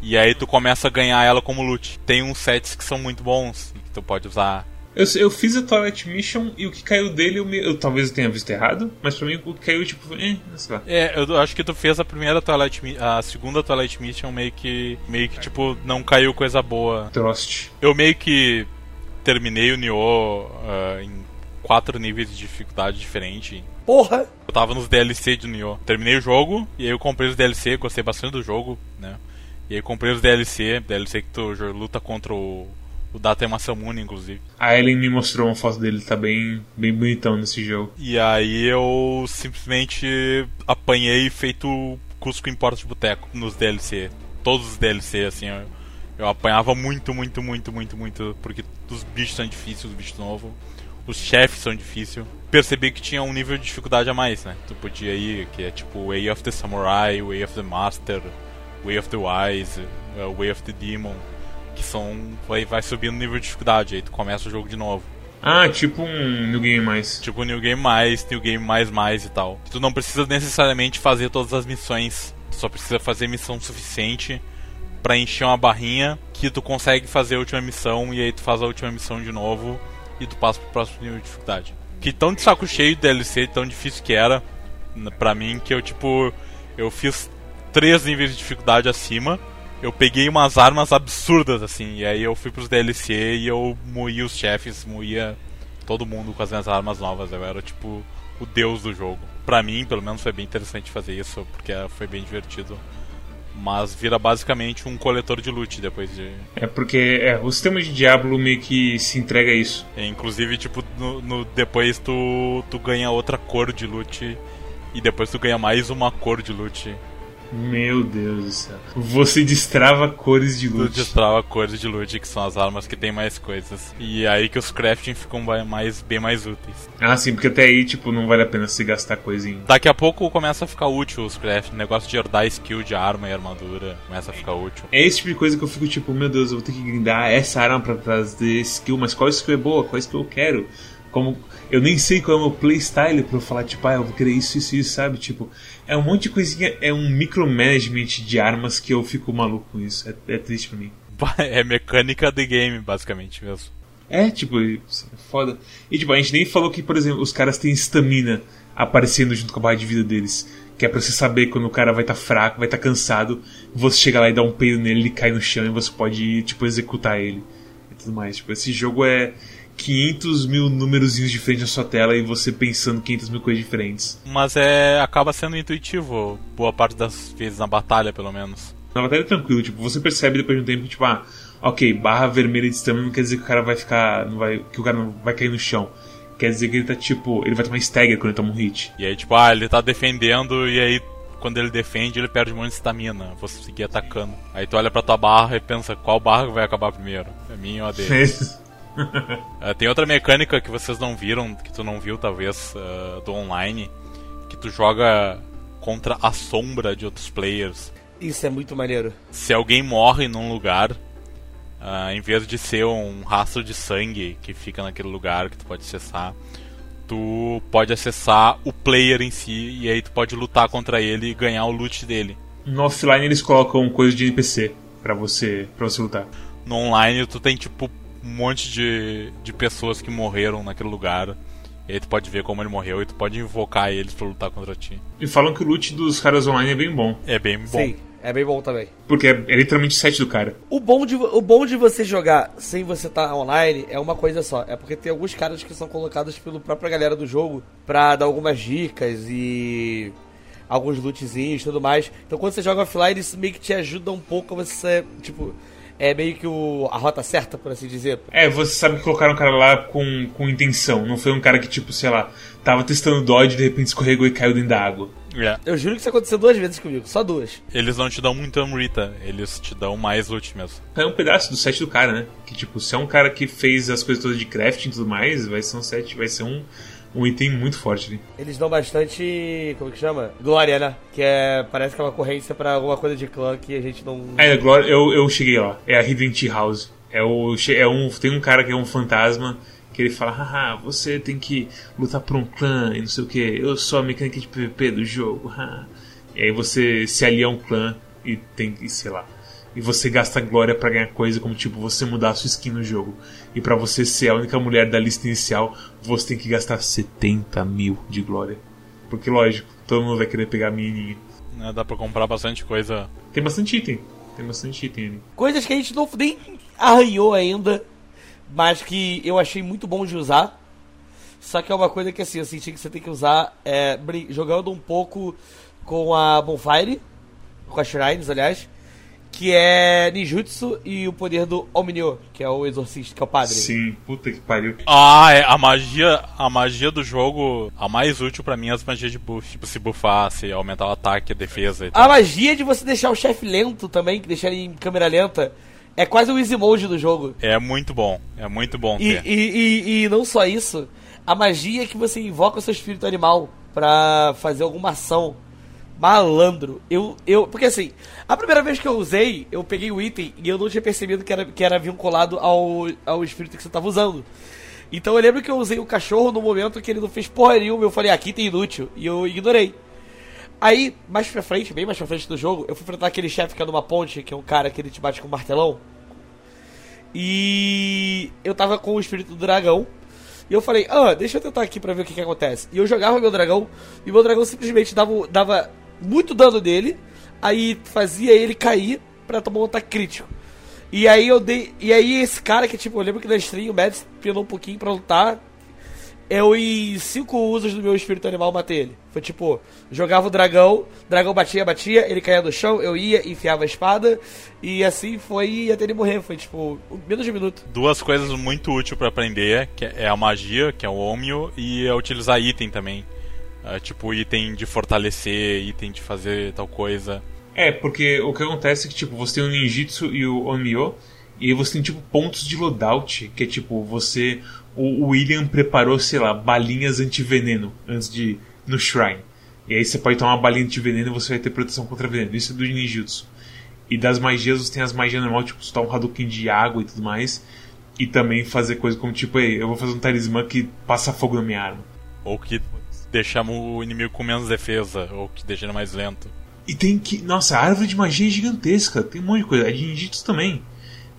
E aí tu começa a ganhar ela como loot. Tem uns sets que são muito bons que tu pode usar. Eu, eu fiz a Twilight Mission e o que caiu dele, eu, me- eu talvez eu tenha visto errado, mas pra mim o que caiu, tipo, eh, sei lá. É, eu acho que tu fez a primeira Twilight a segunda Twilight Mission meio que meio que tipo não caiu coisa boa. Trost. Eu meio que terminei o Nioh ah, em quatro níveis de dificuldade diferente. Porra! Eu tava nos DLC de Nioh. Terminei o jogo e aí eu comprei os DLC, gostei bastante do jogo, né? E aí comprei os DLC, DLC que tu luta contra o o Data Masamune, inclusive. A Ellen me mostrou uma foto dele, tá bem, bem bonitão nesse jogo. E aí eu simplesmente apanhei feito Cusco em Porta de Boteco nos DLC. Todos os DLC, assim, eu, eu apanhava muito, muito, muito, muito, muito, porque os bichos são difíceis, os bichos novos, os chefes são difíceis. Percebi que tinha um nível de dificuldade a mais, né? Tu podia ir, que é tipo Way of the Samurai, Way of the Master, Way of the Wise, uh, Way of the Demon, que são. Vai, vai subindo o nível de dificuldade, aí tu começa o jogo de novo. Ah, tipo um New Game Mais. Tipo New Game Mais, New Game Mais Mais e tal. Tu não precisa necessariamente fazer todas as missões. Tu só precisa fazer missão suficiente pra encher uma barrinha que tu consegue fazer a última missão e aí tu faz a última missão de novo e tu passa pro próximo nível de dificuldade. Que tão de saco cheio de DLC, tão difícil que era pra mim que eu tipo eu fiz três níveis de dificuldade acima. Eu peguei umas armas absurdas assim, e aí eu fui pros DLC e eu moía os chefes, moía todo mundo com as minhas armas novas. Eu era tipo o deus do jogo. Pra mim, pelo menos, foi bem interessante fazer isso, porque foi bem divertido. Mas vira basicamente um coletor de loot depois de. É porque é, o sistema de Diablo meio que se entrega a isso. É, Inclusive, tipo, no, no- depois tu, tu ganha outra cor de loot. E depois tu ganha mais uma cor de loot. Meu Deus do céu. Você destrava cores de Tu loot. destrava cores de loot, que são as armas que tem mais coisas. E aí que os crafting ficam mais, bem mais úteis. Ah, sim, porque até aí, tipo, não vale a pena você gastar coisa em. Daqui a pouco começa a ficar útil os crafting. O negócio de herdar skill de arma e armadura começa a ficar útil. É esse tipo de coisa que eu fico tipo, meu Deus, eu vou ter que grindar essa arma pra trazer skill, mas qual skill é boa? Qual skill eu quero? Como. Eu nem sei qual é o meu playstyle pra eu falar, tipo, ah, eu vou querer isso, isso, isso, sabe? Tipo, é um monte de coisinha, é um micromanagement de armas que eu fico maluco com isso. É, é triste pra mim. É mecânica de game, basicamente mesmo. É, tipo, é foda. E tipo, a gente nem falou que, por exemplo, os caras têm estamina aparecendo junto com a barra de vida deles. Que é pra você saber quando o cara vai estar fraco, vai estar cansado, você chega lá e dá um peido nele, ele cai no chão e você pode, tipo, executar ele. E tudo mais. Tipo, esse jogo é 500 mil númerozinhos diferentes na sua tela e você pensando 500 mil coisas diferentes. Mas é. acaba sendo intuitivo, boa parte das vezes na batalha, pelo menos. Na batalha é tranquilo, tipo, você percebe depois de um tempo que, tipo, ah, ok, barra vermelha de stamina não quer dizer que o cara vai ficar. Não vai, que o cara não vai cair no chão. Quer dizer que ele tá tipo. Ele vai tomar stagger quando ele toma um hit. E aí, tipo, ah, ele tá defendendo e aí quando ele defende, ele perde um monte de estamina. Vou seguir atacando. Aí tu olha pra tua barra e pensa, qual barra vai acabar primeiro? É minha ou a dele? Ah, tem outra mecânica que vocês não viram, que tu não viu talvez, ah, do online, que tu joga contra a sombra de outros players. Isso é muito maneiro. Se alguém morre num lugar, ah, em vez de ser um rastro de sangue que fica naquele lugar que tu pode acessar, tu pode acessar o player em si e aí tu pode lutar contra ele e ganhar o loot dele. No offline eles colocam coisa de NPC pra você, pra você lutar. No online tu tem tipo um monte de, de pessoas que morreram naquele lugar. E aí tu pode ver como ele morreu e tu pode invocar eles pra lutar contra ti. E falam que o loot dos caras online é bem bom. É bem bom. Sim, é bem bom também. Porque é, é literalmente o set do cara. O bom, de, o bom de você jogar sem você estar online é uma coisa só. É porque tem alguns caras que são colocados pela própria galera do jogo pra dar algumas dicas e alguns lootzinhos e tudo mais. Então quando você joga offline, isso meio que te ajuda um pouco a você, tipo... é meio que o, a rota certa, por assim dizer. É, você sabe que colocaram o cara lá com, com intenção. Não foi um cara que, tipo, sei lá, tava testando Dodge e de repente escorregou e caiu dentro da água. É. Eu juro que isso aconteceu duas vezes comigo, só duas. Eles não te dão muito Amrita, eles te dão mais loot mesmo. É um pedaço do set do cara, né? Que, tipo, se é um cara que fez as coisas todas de crafting e tudo mais, vai ser um set, vai ser um, um item muito forte ali. Eles dão bastante. Como que chama? Glória, né? Que é. Parece que é uma ocorrência pra alguma coisa de clã que a gente não. É, Glória, eu, eu cheguei lá. É a Hidden Tea House. É o, é um, tem um cara que é um fantasma que ele fala, haha, você tem que lutar por um clã e não sei o que, eu sou a mecânica de PVP do jogo, haha. E aí você se alia a um clã e tem que, sei lá. E você gasta glória pra ganhar coisa como tipo você mudar a sua skin no jogo. E pra você ser a única mulher da lista inicial, você tem que gastar 70 mil de glória. Porque lógico, todo mundo vai querer pegar a menininha. Né, Dá pra comprar bastante coisa. Tem bastante item. Tem bastante item ali. Coisas que a gente não nem arranhou ainda, mas que eu achei muito bom de usar. Só que é uma coisa que assim, eu senti que você tem que usar é, jogando um pouco com a Bonfire, com as Shrines, aliás, que é Ninjutsu e o poder do Omnio, que é o exorcista, que é o padre. Sim, puta que pariu. Ah, é a magia, a magia do jogo, a mais útil pra mim é as magias de buff, tipo se buffar, se aumentar o ataque, a defesa e A tal. magia de você deixar o chefe lento também, que deixar ele em câmera lenta, é quase o easy mode do jogo. É muito bom, é muito bom E, ter. e, e, e não só isso, a magia é que você invoca o seu espírito animal pra fazer alguma ação. Malandro. Eu, eu. Porque assim, a primeira vez que eu usei, eu peguei o item e eu não tinha percebido que era, que era vinculado ao, ao espírito que você tava usando. Então eu lembro que eu usei o cachorro no momento que ele não fez porra nenhuma. Eu falei, aqui tem inútil. E eu ignorei. Aí, mais pra frente, bem mais pra frente do jogo, eu fui enfrentar aquele chefe que é numa ponte, que é um cara que ele te bate com um martelão. E eu tava com o espírito do dragão. E eu falei, ah, deixa eu tentar aqui pra ver o que, que acontece. E eu jogava meu dragão, e meu dragão simplesmente dava, dava muito dano dele, aí fazia ele cair pra tomar um ataque crítico. E aí eu dei. E aí esse cara que, tipo, eu lembro que na stream o Mads pinou um pouquinho pra lutar. Eu em cinco usos do meu espírito animal matei ele. Foi tipo, jogava o dragão, dragão batia, batia, ele caía no chão, eu ia, enfiava a espada, e assim foi até ele morrer. Foi tipo, menos de um minuto. Duas coisas muito úteis pra aprender, que é a magia, que é o Omio, e é utilizar item também. É, tipo, item de fortalecer, item de fazer tal coisa. É, porque o que acontece é que, tipo, você tem o Ninjitsu e o Onmyo, e você tem, tipo, pontos de loadout, que é, tipo, você... O William preparou, sei lá, balinhas anti-veneno antes de no Shrine. E aí você pode tomar uma balinha anti-veneno e você vai ter proteção contra veneno. Isso é do Ninjutsu. E das magias, você tem as magias normais, tipo, soltar um Hadouken de água e tudo mais. E também fazer coisas como, tipo, eu vou fazer um talismã que passa fogo na minha arma. Ou que deixa o inimigo com menos defesa, ou que deixa ele mais lento. E tem que. Nossa, a árvore de magia é gigantesca. Tem um monte de coisa. É de ninjitsu também.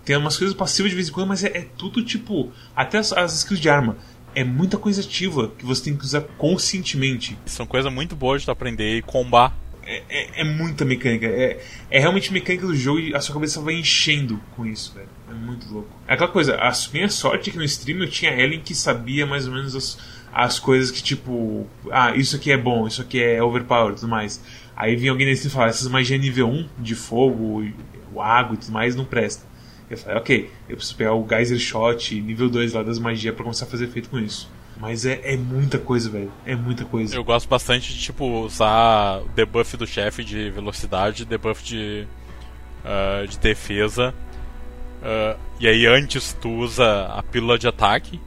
Tem umas coisas passivas de vez em quando, mas é, é tudo tipo. Até as, as skills de arma. É muita coisa ativa que você tem que usar conscientemente. São coisas muito boas de tu aprender e combar. É, é, é muita mecânica. É, é realmente mecânica do jogo e a sua cabeça vai enchendo com isso, velho. É muito louco. É aquela coisa, a minha sorte é que no stream eu tinha Ellen que sabia mais ou menos as, as coisas que, tipo, ah, isso aqui é bom, isso aqui é overpower e tudo mais. Aí vinha alguém nesse e falava, essas magias nível 1 de fogo, o água e tudo mais não presta. Eu falei, ok, eu preciso pegar o Geyser Shot nível 2 lá das magias pra começar a fazer efeito com isso. Mas é, é muita coisa, velho. É muita coisa. Eu gosto bastante de, tipo, usar o debuff do chefe de velocidade, debuff de, ah, de defesa. Ah, e aí antes tu usa a pílula de ataque?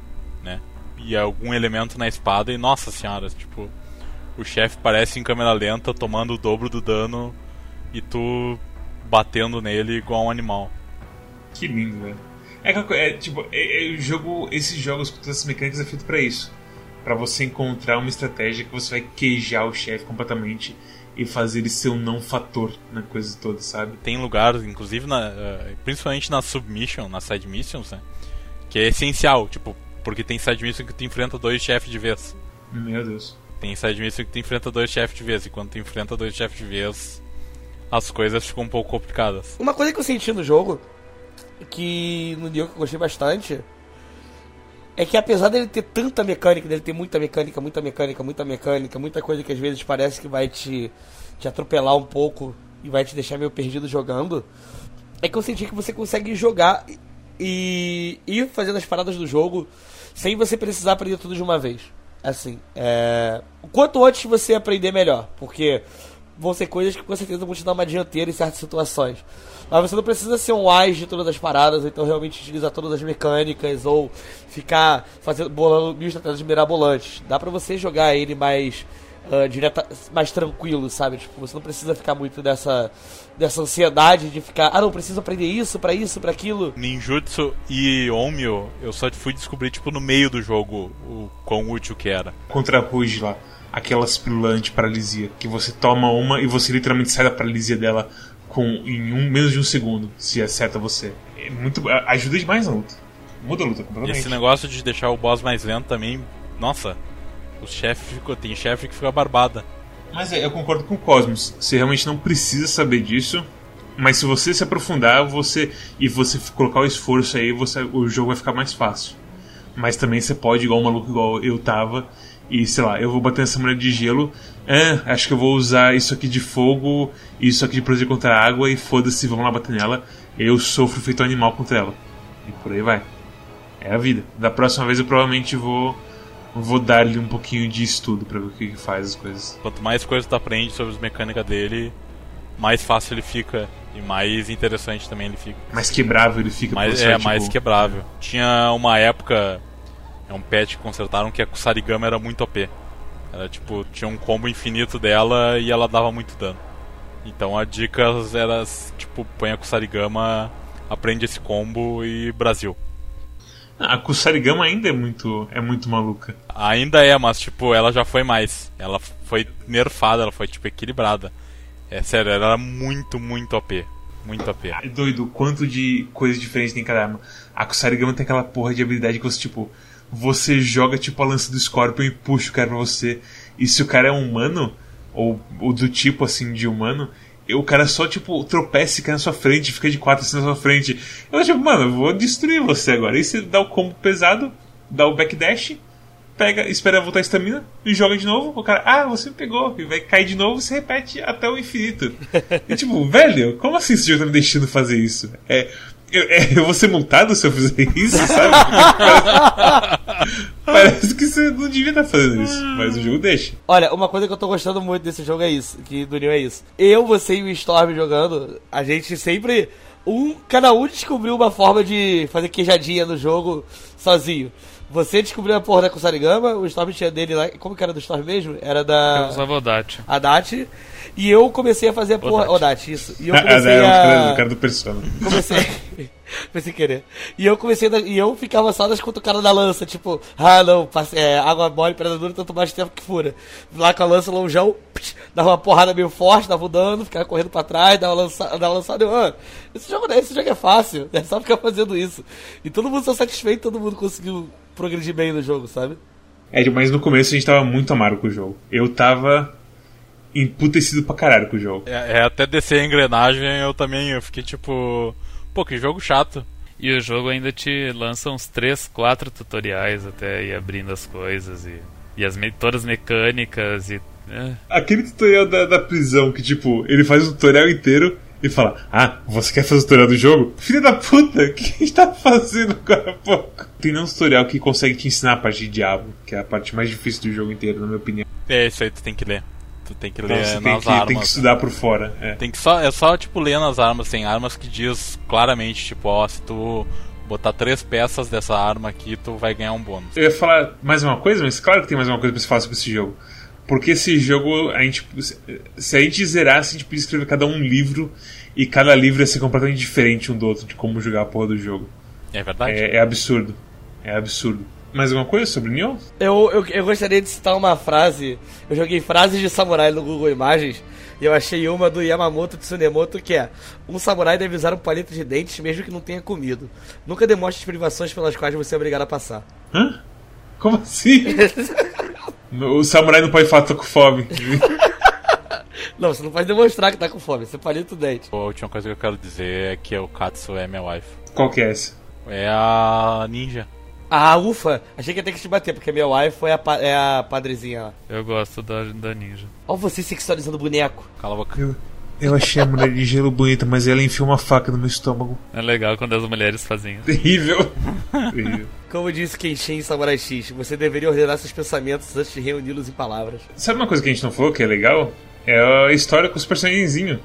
E algum elemento na espada e, nossa senhora, tipo, o chefe parece em câmera lenta, tomando o dobro do dano e tu batendo nele igual um animal. Que lindo, velho. É, é, tipo, é, é o jogo, esses jogos com todas essas mecânicas é feito pra isso. Pra você encontrar uma estratégia que você vai queijar o chefe completamente e fazer ele ser um não fator na coisa toda, sabe? Tem lugares, inclusive, na, eh, principalmente na submission, na side missions, né? Que é essencial, tipo, porque tem side mission que tu enfrenta dois chefes de vez. Meu Deus. Tem side mission que tu enfrenta dois chefes de vez, e quando tu enfrenta dois chefes de vez, as coisas ficam um pouco complicadas. Uma coisa que eu senti no jogo, que no Nioh que eu gostei bastante, é que apesar dele ter tanta mecânica, dele ter muita mecânica, muita mecânica, muita mecânica, muita coisa que às vezes parece que vai te, te atropelar um pouco e vai te deixar meio perdido jogando, é que eu senti que você consegue jogar e ir fazendo as paradas do jogo sem você precisar aprender tudo de uma vez. Assim, é... quanto antes você aprender, melhor. Porque vão ser coisas que com certeza vão te dar uma dianteira em certas situações. Mas você não precisa ser um wise de todas as paradas, então realmente utilizar todas as mecânicas ou ficar fazendo bolando mil estratégias mirabolantes. Dá pra você jogar ele mais uh, direta, mais tranquilo, sabe? Tipo, você não precisa ficar muito dessa dessa ansiedade de ficar, ah, não preciso aprender isso, para isso, para aquilo. Ninjutsu e Omio, eu só fui descobrir tipo no meio do jogo o quão útil que era. Contra a Ruge lá, aquelas pílulas de paralisia que você toma uma e você literalmente sai da paralisia dela com em um menos de um segundo, se acerta você. É muito ajuda demais na luta. Muda a luta completamente. Esse negócio de deixar o boss mais lento também, nossa, o chefe ficou tem chefe que fica barbada. Mas é, eu concordo com o Cosmos. Você realmente não precisa saber disso. Mas se você se aprofundar, você e você colocar o esforço aí, você, o jogo vai ficar mais fácil. Mas também você pode, igual um maluco igual eu tava, e sei lá, eu vou bater nessa mulher de gelo. É, acho que eu vou usar isso aqui de fogo, isso aqui de proteger contra a água, e foda-se, vamos lá bater nela. Eu sofro feito animal contra ela. E por aí vai. É a vida. Da próxima vez eu provavelmente vou vou dar-lhe um pouquinho de estudo para ver o que, que faz as coisas. Quanto mais coisas tu aprende sobre as mecânicas dele, mais fácil ele fica e mais interessante também ele fica. Mais quebrável ele fica. Mais, é, tipo... mais quebrável. Tinha uma época, é um patch que consertaram que a Kusarigama era muito OP. Era tipo, tinha um combo infinito dela e ela dava muito dano. Então a dica era tipo, põe a Kusarigama, aprende esse combo e Brasil. A Kusarigama ainda é muito, é muito maluca. Ainda é, mas tipo, ela já foi mais. Ela foi nerfada, ela foi tipo equilibrada. É sério, ela era muito, muito OP. Muito OP. É doido, quanto de coisas diferentes tem cada arma. A Kusarigama tem aquela porra de habilidade que você, tipo, você joga tipo a lança do Scorpion e puxa o cara pra você. E se o cara é humano, ou, ou do tipo assim de humano, o cara só, tipo, tropeça e cai na sua frente, fica de quatro assim na sua frente. Eu, tipo, mano, eu vou destruir você agora. Aí você dá o combo pesado, dá o backdash, pega, espera voltar a estamina e joga de novo. O cara, ah, você me pegou. E vai cair de novo você repete até o infinito. E tipo, velho, como assim esse jogo tá me deixando fazer isso? É, eu, é, eu vou ser multado se eu fizer isso, sabe? Parece que você não devia estar fazendo isso, mas o jogo deixa. Olha, uma coisa que eu tô gostando muito desse jogo é isso, que do Neo é isso. Eu, você e o Storm jogando, a gente sempre. Um, cada um descobriu uma forma de fazer queijadinha no jogo sozinho. Você descobriu a porra da Kusarigama, o Storm tinha dele lá. Como que era do Storm mesmo? Era da. Eu usava o Dati. E eu comecei a fazer a porra. O Dati, isso. E eu comecei a. o cara do Persona. Comecei. Foi sem querer. E eu comecei. A... E eu ficava só das cutucadas da lança, tipo, ah não, passe... é, água mole, pedra dura, tanto mais tempo que fura. Lá com a lança longeão, psh, dava uma porrada meio forte, dava um dano, ficava correndo pra trás, dava uma lançada, dava lançada eu, ah, esse jogo, esse jogo é fácil, é só ficar fazendo isso. E todo mundo está satisfeito, todo mundo conseguiu progredir bem no jogo, sabe? É, mas no começo a gente tava muito amargo com o jogo. Eu tava emputecido pra caralho com o jogo. É, é até descer a engrenagem eu também eu fiquei tipo. Pô, que jogo chato. E o jogo ainda te lança uns 3, 4 tutoriais até ir abrindo as coisas e, e as, todas as mecânicas e. É. Aquele tutorial da, da prisão que, tipo, ele faz o tutorial inteiro e fala: Ah, você quer fazer o tutorial do jogo? Filha da puta, o que a gente tá fazendo agora há pouco? Tem um tutorial que consegue te ensinar a parte de diabo, que é a parte mais difícil do jogo inteiro, na minha opinião. É, isso aí tu tem que ler. Tu tem que então, ler nas tem que, armas. Tem que estudar por fora. É. Tem que só, é só, tipo, ler nas armas. Tem armas que diz claramente, tipo, ó, se tu botar três peças dessa arma aqui, tu vai ganhar um bônus. Eu ia falar mais uma coisa, mas claro que tem mais uma coisa pra se falar sobre esse jogo. Porque esse jogo, a gente, se a gente zerasse, a gente podia escrever cada um livro e cada livro ia ser completamente diferente um do outro de como jogar a porra do jogo. É verdade? É, é absurdo. É absurdo. Mais alguma coisa sobre Nioh? Eu, eu, eu gostaria de citar uma frase. Eu joguei frases de samurai no Google Imagens e eu achei uma do Yamamoto Tsunemoto que é: Um samurai deve usar um palito de dentes mesmo que não tenha comido. Nunca demonstre as privações pelas quais você é obrigado a passar. Hã? Como assim? o samurai não pode falar tô com fome. não, você não pode demonstrar que tá com fome, você palita o dente. A última coisa que eu quero dizer é que o Katsu é minha wife. Qual que é essa? É a ninja. Ah, ufa! Achei que ia ter que te bater, porque minha wife é a, é a padrezinha lá. Eu gosto da, da ninja. Olha você sexualizando o boneco. Cala a boca. Eu, Eu achei a mulher de gelo bonita, mas ela enfiou uma faca no meu estômago. É legal quando as mulheres fazem isso. Terrível. Terrível. Como disse Kenshin em Samurai X, você deveria ordenar seus pensamentos antes de reuni-los em palavras. Sabe uma coisa que a gente não falou que é legal? É a história com os personagenzinhos.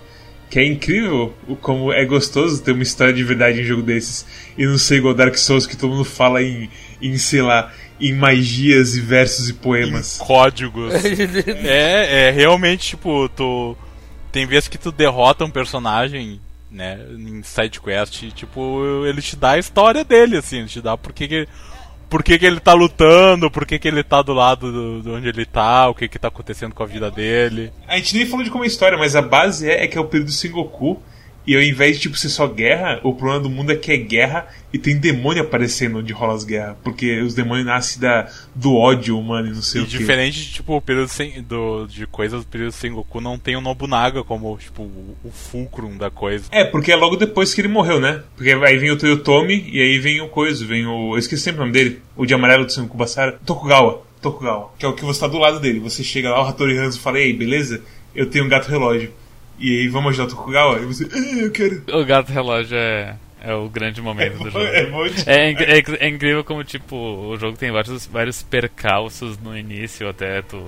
Que é incrível o como é gostoso ter uma história de verdade em um jogo desses. E não ser igual Dark Souls que todo mundo fala em, em sei lá, em magias e versos e poemas. Códigos. é, é realmente, tipo, tu. Tem vezes que tu derrota um personagem, né, em side quest, e, tipo, ele te dá a história dele, assim, ele te dá porque que, por que, que ele tá lutando, por que, que ele tá do lado do, de onde ele tá, o que que tá acontecendo com a vida dele. A gente nem falou de como é a história, mas a base é, é que é o período Sengoku. E ao invés de tipo, ser só guerra, o problema do mundo é que é guerra e tem demônio aparecendo onde rola as guerras. Porque os demônios nascem da, do ódio humano e não sei E o que. diferente de, tipo, o período sem, do, de coisas do período Sengoku, não tem o Nobunaga como, tipo, o, o fulcrum da coisa. É, porque é logo depois que ele morreu, né? Porque aí vem o Toyotomi e aí vem o coisa, vem o. Eu esqueci sempre o nome dele. O de amarelo do Sengoku Basara. Tokugawa. Tokugawa. Que é o que você tá do lado dele. Você chega lá, o Hattori Hanzo fala, ei, beleza? Eu tenho um gato relógio. E aí vamos ajudar o Tokugawa? E você, ah, eu quero. O gato relógio é, é o grande momento do jogo. É bom de- É, é inc- é incrível como, tipo, o jogo tem vários, vários percalços no início até tu.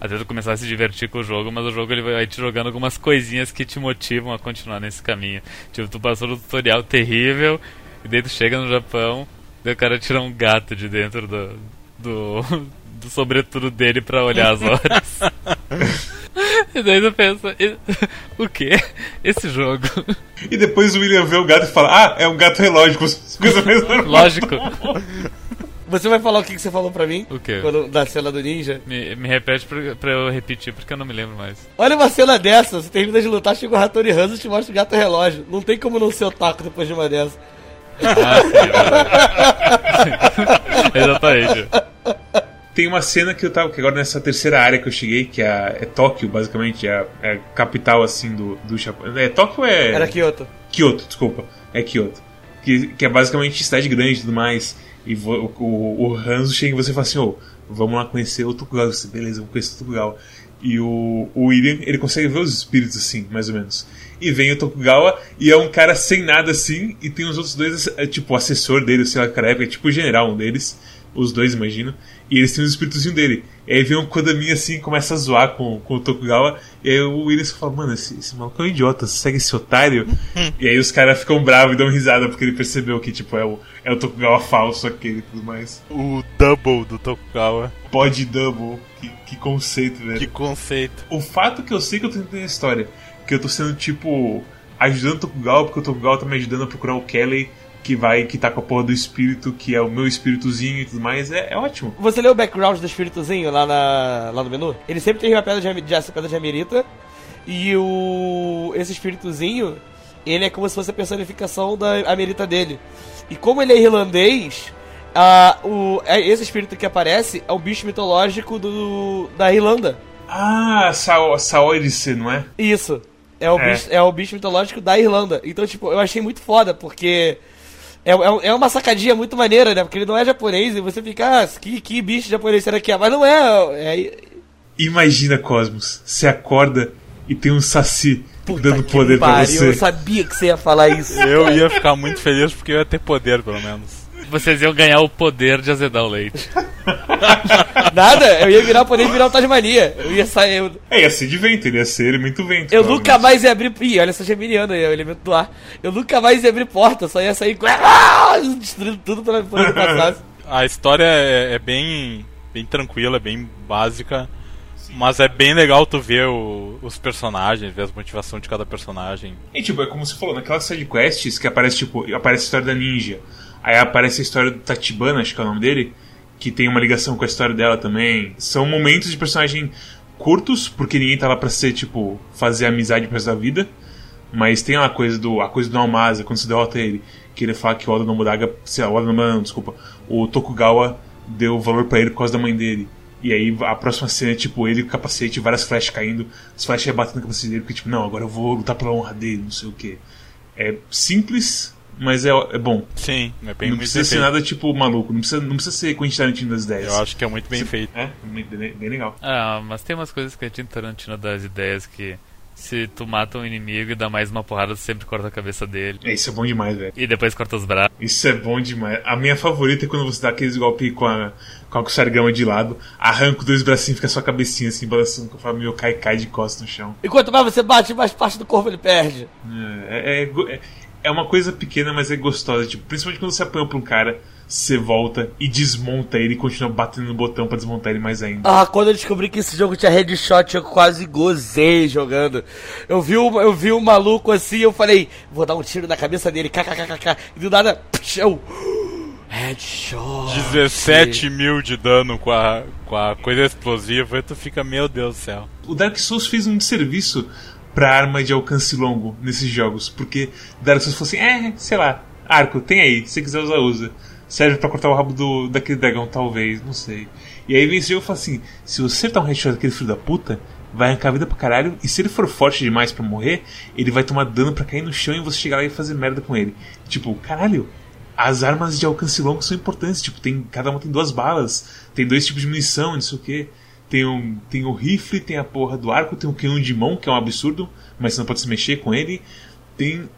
Até tu começar a se divertir com o jogo, mas o jogo ele vai te jogando algumas coisinhas que te motivam a continuar nesse caminho. Tipo, tu passou no tutorial terrível, e daí tu chega no Japão, daí o cara tira um gato de dentro do. do, do sobretudo dele pra olhar as horas. e daí tu pensa, "E- o que? Esse jogo? E depois o William vê o gato e fala, ah, é um gato relógio. coisa mais normal. Lógico. Você vai falar o que, que você falou pra mim? O quê? Quando, da cena do ninja? Me, me repete pra, pra eu repetir, porque eu não me lembro mais. Olha uma cena dessa, você termina de lutar, chega o Hattori Hanzo e te mostra o gato relógio. Não tem como não ser otaku depois de uma dessa. Ah, sim, é. Exatamente. Tem uma cena que eu tava, que agora nessa terceira área que eu cheguei, que é, a- é Tóquio, basicamente, é a, é a capital, assim, do, do Japão. É, Tóquio é... Era Kyoto. Kyoto, desculpa. É Kyoto. Que, que é basicamente cidade grande e tudo mais. E vo- o, o, Hanzo chega e você fala assim, ô, vamos lá conhecer o Tokugawa. Você, beleza, vamos conhecer o Tokugawa. E o, o William, ele consegue ver os espíritos assim, mais ou menos. E vem o Tokugawa e é um cara sem nada assim, e tem os outros dois, é, tipo, o assessor dele, sei lá, cara, é tipo o general, um deles. Os dois, imagino. E eles têm os espíritozinhos dele. E aí vem um Kodami assim, começa a zoar com, com o Tokugawa. E aí o William fala, mano, esse, esse maluco é um idiota, você segue esse otário. e aí os caras ficam bravos e dão risada porque ele percebeu que, tipo, é o, é o Tokugawa falso aquele e tudo mais. O double do Tokugawa. Pod double, que, que conceito, velho. Que conceito. O fato que eu sei que eu tô entendendo a história, que eu tô sendo, tipo, ajudando o Tokugawa, porque o Tokugawa tá me ajudando a procurar o Kelly, que vai, que tá com a porra do espírito, que é o meu espíritozinho e tudo mais, é, é ótimo. Você leu o background do espíritozinho lá, na, lá no menu? Ele sempre tem uma pedra de, de, essa pedra de Amerita. E o. Esse espíritozinho, ele é como se fosse a personificação da Amerita dele. E como ele é irlandês, a, o, é- esse espírito que aparece é o bicho mitológico do, da Irlanda. Ah, Sao, Saorice, não é? Isso. É o, É. Bicho, é o bicho mitológico da Irlanda. Então, tipo, eu achei muito foda, porque. É, é, é uma sacadinha muito maneira, né? Porque ele não é japonês e você fica, ah, que, que bicho japonês será que é? Mas não é. é Imagina, Cosmos, você acorda e tem um Saci puta dando que poder pra pariu, você. Eu sabia que você ia falar isso. Eu ia ficar muito feliz porque eu ia ter poder, pelo menos. Vocês iam ganhar o poder de azedar o leite. Nada, eu ia virar poder virar o Tasmania. Eu ia sair. Eu, É, ia ser de vento, ele ia ser elemento vento. eu nunca mais ia abrir. Ih, olha essa geminiana aí, o elemento do ar. Eu nunca mais ia abrir porta, só ia sair. Ah, Destruindo tudo pra poder passasse. A história é, é bem, bem tranquila, é bem básica. Mas é bem legal tu ver o- os personagens, ver as motivações de cada personagem. E tipo, é como você falou, naquelas sidequests que aparece, tipo, aparece a história da ninja. Aí aparece a história do Tatibana, acho que é o nome dele, que tem uma ligação com a história dela também. São momentos de personagem curtos, porque ninguém tá lá pra ser, tipo, fazer amizade resto da vida. Mas tem a coisa do a coisa do Almaza, quando você derrota ele, que ele fala que o Oda Nobunaga, se- o Oda Nobunaga, não, desculpa, o Tokugawa deu valor pra ele por causa da mãe dele. E aí a próxima cena é tipo ele com capacete, várias flechas caindo, as flechas batendo no capacete dele, porque tipo, não, agora eu vou lutar pela honra dele, não sei o que. É simples, mas é, é bom. Sim, é bem não precisa ser feito. nada tipo maluco, não precisa, não precisa ser Quentin Tarantino das ideias. Eu acho que é muito bem feito. É, bem, bem legal. Ah, mas tem umas coisas que a Tim Tarantino das ideias que Se tu mata um inimigo e dá mais uma porrada, tu sempre corta a cabeça dele. É, isso é bom demais, velho. E depois corta os braços. Isso é bom demais. A minha favorita é quando você dá aqueles golpes com a, com a sargama de lado, arranca dois bracinhos e fica só a cabecinha assim, balançando com o meu cai cai de costas no chão. E quanto mais você bate, mais parte do corpo ele perde. É, é, é, é uma coisa pequena, mas é gostosa. Tipo, principalmente quando você apanha pra um cara, você volta e desmonta ele e continua batendo no botão pra desmontar ele mais ainda. Ah, quando eu descobri que esse jogo tinha headshot, eu quase gozei jogando. Eu vi o, eu vi o maluco assim, eu falei, vou dar um tiro na cabeça dele, kkkk, e do nada, psh, eu. Headshot. 17 mil de dano com a, com a coisa explosiva, e tu fica, meu Deus do céu. O Dark Souls fez um serviço pra arma de alcance longo nesses jogos, porque Dark Souls falou assim, é, sei lá, arco, tem aí, se quiser usar, usa. Serve pra cortar o rabo do, daquele dragão, talvez, não sei. E aí vem esse jogo e fala assim: se você tá um headshot daquele filho da puta, vai arrancar a vida pra caralho, e se ele for forte demais para morrer, ele vai tomar dano para cair no chão e você chegar lá e fazer merda com ele. Tipo, caralho, as armas de alcance longo são importantes, tipo, tem, cada uma tem duas balas, tem dois tipos de munição, não sei o que. Tem, um, tem o rifle, tem a porra do arco, tem o canhão de mão, que é um absurdo, mas você não pode se mexer com ele. Tem.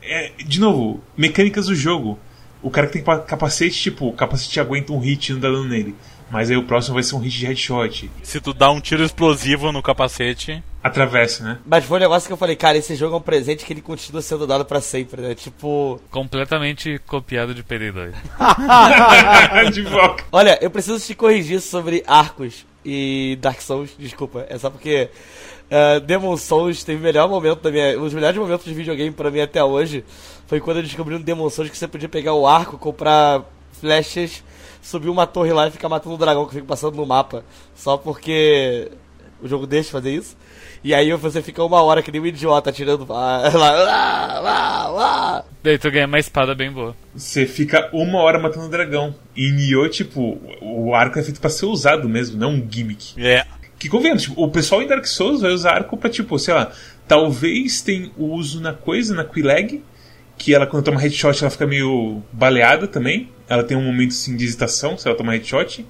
É, de novo, mecânicas do jogo. O cara que tem capacete, tipo, o capacete aguenta um hit e não dá dano nele. Mas aí o próximo vai ser um hit de headshot. Se tu dá um tiro explosivo no capacete. Atravessa, né? Mas foi um negócio que eu falei, cara, esse jogo é um presente que ele continua sendo dado para sempre, né? Tipo. Completamente copiado de PD2. de volta. Olha, eu preciso te corrigir sobre arcos e Dark Souls, desculpa. É só porque. Uh, Demon Souls teve o melhor momento da minha. Os melhores momentos de videogame para mim até hoje foi quando eu descobri no Demon Souls que você podia pegar o arco, comprar flechas, subir uma torre lá e ficar matando o dragão que fica passando no mapa. Só porque o jogo deixa de fazer isso. E aí você fica uma hora que nem um idiota atirando lá, lá, lá, lá. Daí tu ganha uma espada bem boa. Você fica uma hora matando o dragão. E em Nioh, tipo, o arco é feito pra ser usado mesmo, não um gimmick. É. Yeah. Que convenhamos, tipo, o pessoal em Dark Souls vai usar arco pra, tipo, sei lá, talvez tem o uso na coisa, na Quileg, que ela quando toma headshot ela fica meio baleada também. Ela tem um momento assim, de hesitação se ela toma headshot.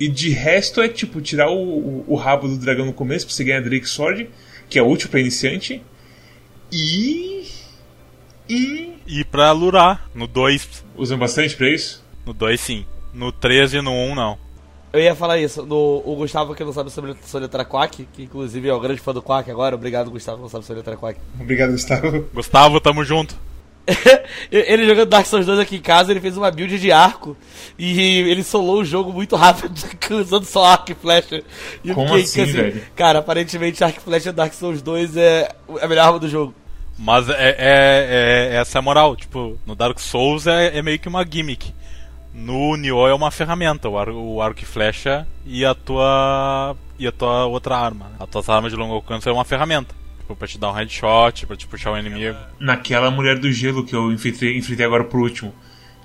E de resto é tipo tirar o, o, o rabo do dragão no começo pra você ganhar Drake Sword, que é útil para iniciante. E. E. E pra lurar. No 2. Usam bastante pra isso? No 2 sim. No 3 e no 1 um, não. Eu ia falar isso, no, o Gustavo que não sabe sobre, letra Quack, que inclusive é o grande fã do Quack agora, obrigado Gustavo que não sabe sobre letra Quack. Obrigado, Gustavo. Gustavo, tamo junto. ele jogando Dark Souls 2 aqui em casa, ele fez uma build de arco e ele solou o jogo muito rápido usando só arco e flecha. E Como fiquei, assim, assim, velho? Cara, aparentemente arco e flecha Dark Souls 2 é a melhor arma do jogo. Mas é, é, é, essa é a moral, tipo, no Dark Souls é, é meio que uma gimmick. No Nioh é uma ferramenta, o, ar, o arco e flecha e a tua e a tua outra arma. A tua arma de longo alcance é uma ferramenta. Tipo, pra te dar um headshot, pra te puxar o um inimigo. Naquela mulher do gelo que eu enfrentei, enfrentei agora por último.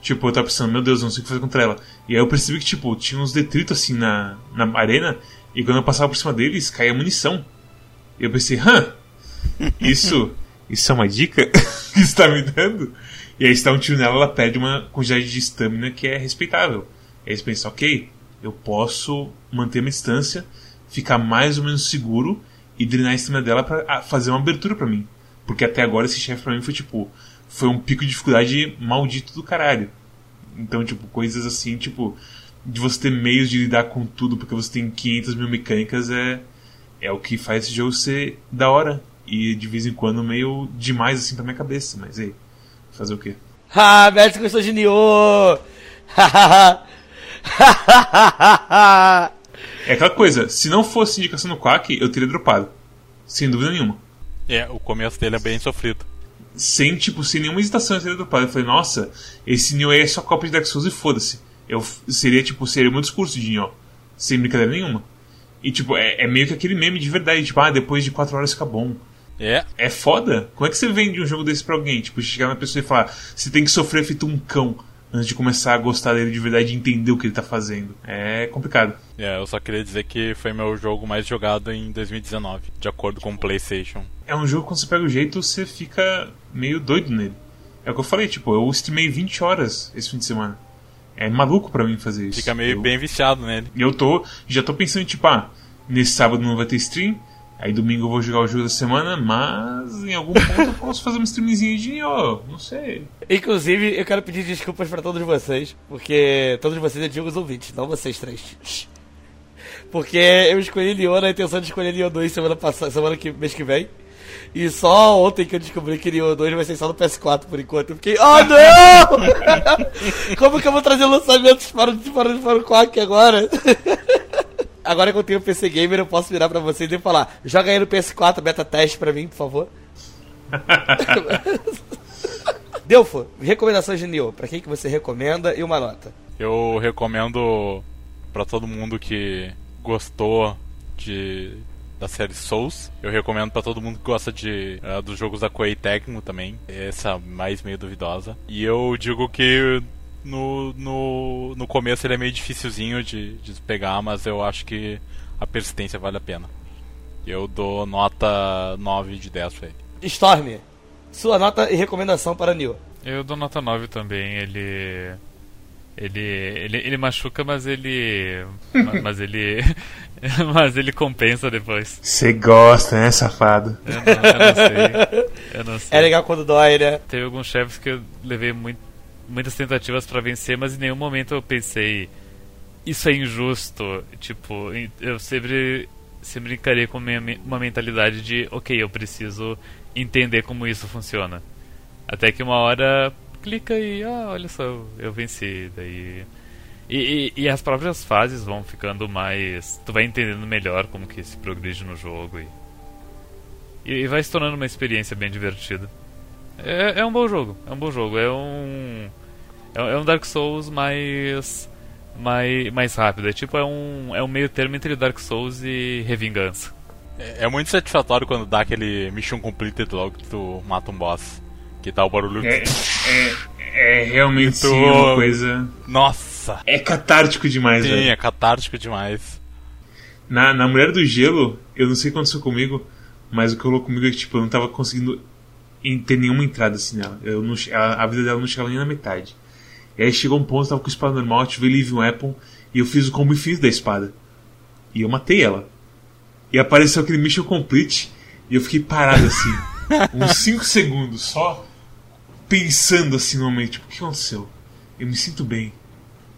Tipo, eu tava pensando, meu Deus, não sei o que fazer contra ela. E aí eu percebi que, tipo, tinha uns detritos assim na, na arena, e quando eu passava por cima deles, caía munição. E eu pensei, hã? Isso, isso é uma dica que você tá me dando? E aí, se dá um tiro nela, ela perde uma quantidade de estamina que é respeitável. E aí você pensa, ok, eu posso manter minha distância, ficar mais ou menos seguro e drenar a estamina dela para fazer uma abertura para mim. Porque até agora esse chefe pra mim foi tipo. Foi um pico de dificuldade maldito do caralho. Então, tipo, coisas assim, tipo. De você ter meios de lidar com tudo porque você tem 500 mil mecânicas é. É o que faz esse jogo ser da hora. E de vez em quando meio demais assim pra minha cabeça. Mas ei, Fazer o quê? Ah, Beto gostou de Nioh! é aquela coisa, se não fosse indicação no Quack, eu teria dropado. Sem dúvida nenhuma. É, o começo dele é bem sofrido. Sem, tipo, sem nenhuma hesitação eu teria dropado. Eu falei, nossa, esse Nioh é só cópia de Dark Souls e foda-se. Eu seria, tipo, seria o meu discurso de Nioh. Sem brincadeira nenhuma. E, tipo, é, é meio que aquele meme de verdade, tipo, ah, depois de 4 horas fica bom. É. É foda. Como é que você vende um jogo desse pra alguém? Tipo, chegar na pessoa e falar, você tem que sofrer feito um cão antes de começar a gostar dele de verdade e entender o que ele tá fazendo. É complicado. É, eu só queria dizer que foi meu jogo mais jogado em 2019, de acordo com o PlayStation. É um jogo que quando você pega o jeito, você fica meio doido nele. É o que eu falei, tipo, eu streamei 20 horas esse fim de semana. É maluco para mim fazer isso. Fica meio eu... bem viciado nele. E eu tô, já tô pensando, tipo, ah, nesse sábado não vai ter stream, Aí domingo eu vou jogar o jogo da semana, mas em algum ponto eu posso fazer uma streamzinha de Nioh, não sei. Inclusive, eu quero pedir desculpas pra todos vocês, porque todos vocês eu digo os ouvintes, não vocês três. Porque eu escolhi Nioh na intenção de escolher Nioh 2 semana passada, semana que mês que vem. E só ontem que eu descobri que Nioh 2 vai ser só no PS4 por enquanto. Eu fiquei, oh não! Como que eu vou trazer lançamentos para, para, para o Quack agora? Agora que eu tenho o PC Gamer, eu posso virar pra vocês e falar: joga aí no PS4 beta teste pra mim, por favor. Delfo, recomendações de Nioh. Pra quem que você recomenda e uma nota? Eu recomendo pra todo mundo que gostou de da série Souls. Eu recomendo pra todo mundo que gosta de uh, dos jogos da Koei Tecmo também. Essa mais meio duvidosa. E eu digo que no, no, no começo ele é meio dificilzinho de, de pegar, mas eu acho que a persistência vale a pena. Eu dou nota 9 de 10 pra ele. Storm, sua nota e recomendação para Nioh. Eu dou nota 9 também, ele. Ele, ele, ele machuca, mas ele. mas ele. mas ele compensa depois. Você gosta, né, safado? Eu não, eu não sei. Eu não sei. É legal quando dói, né? Teve alguns chefes que eu levei muito, muitas tentativas para vencer, mas em nenhum momento eu pensei isso é injusto. Tipo, eu sempre sempre encarei com uma mentalidade de, ok, eu preciso entender como isso funciona. Até que uma hora clica e, ah, olha só, eu venci. Daí. E, e, e, as próprias fases vão ficando mais. Tu vai entendendo melhor como que se progride no jogo e, e, vai se tornando uma experiência bem divertida. É, é um bom jogo, é um bom jogo. É um. É, é um Dark Souls mais. Mais, mais rápido. É tipo, é um, é um meio termo entre Dark Souls e Revingança. É, é muito satisfatório quando dá aquele mission completed logo que tu mata um boss. Que dá o barulho. É, é, é realmente tu... uma coisa. Nossa! É catártico demais, Sim, velho. é catártico demais. Na, na Mulher do Gelo, eu não sei o que aconteceu comigo, mas o que rolou comigo é que tipo, eu não tava conseguindo ter nenhuma entrada assim nela. Eu não, a, a vida dela não chegava nem na metade. E aí chegou um ponto, eu tava com a espada normal, ativei Live Weapon e eu fiz o combo infinito da espada. E eu matei ela. E apareceu aquele Mission Complete e eu fiquei parado assim, uns 5 segundos só pensando assim no momento, tipo, o que aconteceu? Eu me sinto bem.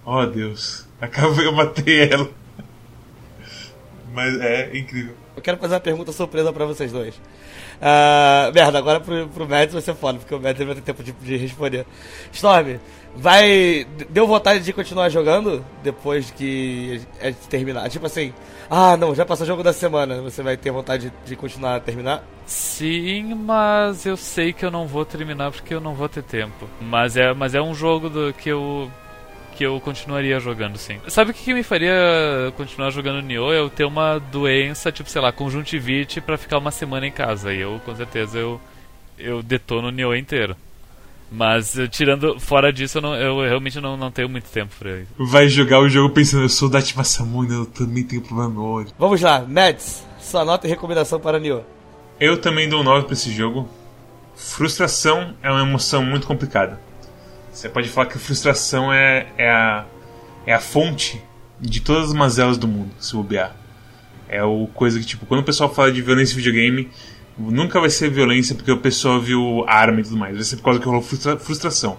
Oh Deus, acabei, eu matei ela. Mas é incrível. Eu quero fazer uma pergunta surpresa para vocês dois. Uh, merda, agora pro, pro Mads vai ser foda, porque o Mads vai ter tempo de, de, responder. Storm, vai. Deu vontade de continuar jogando depois que é terminar? Tipo assim, ah não, já passou o jogo da semana, você vai ter vontade de, de continuar a terminar? Sim, mas eu sei que eu não vou terminar porque eu não vou ter tempo. Mas é, mas é um jogo do, que eu que eu continuaria jogando, sim. Sabe o que, que me faria continuar jogando Nioh? Eu ter uma doença, tipo, sei lá, conjuntivite para ficar uma semana em casa. E eu, com certeza, eu, eu detono o Nioh inteiro. Mas tirando fora disso, eu, não, eu realmente não, não tenho muito tempo pra isso. Vai jogar o jogo pensando, eu sou da Ativa Samuna, eu também tenho problema no olho. Vamos lá, Mads, sua nota e recomendação para Nioh. Eu também dou 9 pra esse jogo. Frustração é uma emoção muito complicada. Você pode falar que a frustração é, é, a, é a fonte de todas as mazelas do mundo, se bobear. É o coisa que, tipo, quando o pessoal fala de violência em videogame, nunca vai ser violência porque o pessoal viu arma e tudo mais. Vai ser por causa que rolou frustra frustração.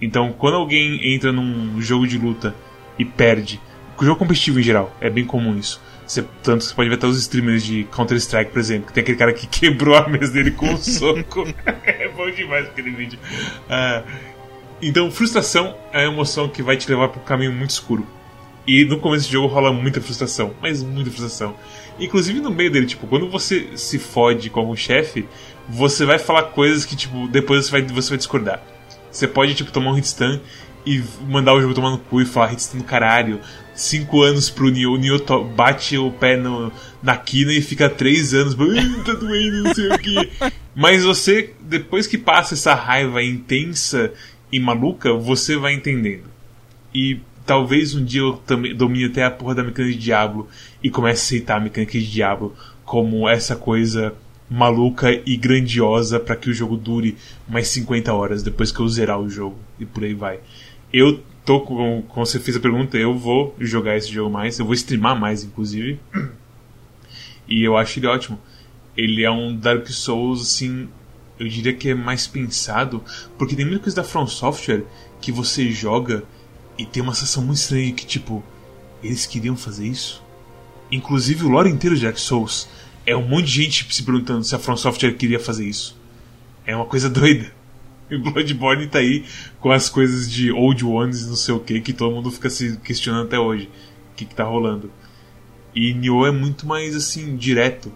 Então, quando alguém entra num jogo de luta e perde, o jogo competitivo em geral, é bem comum isso. Você, tanto você pode ver até os streamers de Counter-Strike, por exemplo, que tem aquele cara que quebrou a mesa dele com um soco. é bom demais aquele vídeo. Uh, então, frustração é a emoção que vai te levar para um caminho muito escuro. E no começo do jogo rola muita frustração, mas muita frustração. Inclusive no meio dele, tipo, quando você se fode com algum chefe, você vai falar coisas que, tipo, depois você vai, você vai discordar. Você pode, tipo, tomar um hitstun e mandar o jogo tomar no cu e falar hitstun no caralho. Cinco anos pro Nioh, o Nioh bate o pé no, na quina e fica três anos, tá doendo, não sei o que. Mas você, depois que passa essa raiva intensa e maluca, você vai entendendo. E talvez um dia eu também domine até a porra da mecânica de Diablo e comece a aceitar a mecânica de Diablo como essa coisa maluca e grandiosa para que o jogo dure mais 50 horas depois que eu zerar o jogo e por aí vai. Eu tô com, como você fez a pergunta, eu vou jogar esse jogo mais, eu vou streamar mais inclusive. E eu acho ele ótimo. Ele é um Dark Souls, assim, eu diria que é mais pensado, porque tem muita coisa da From Software que você joga e tem uma sensação muito estranha que, tipo, eles queriam fazer isso? Inclusive o lore inteiro de Dark Souls é um monte de gente se perguntando se a From Software queria fazer isso. É uma coisa doida. E Bloodborne tá aí com as coisas de Old Ones não sei o que, que todo mundo fica se questionando até hoje. O que, que tá rolando. E Nioh é muito mais assim, direto.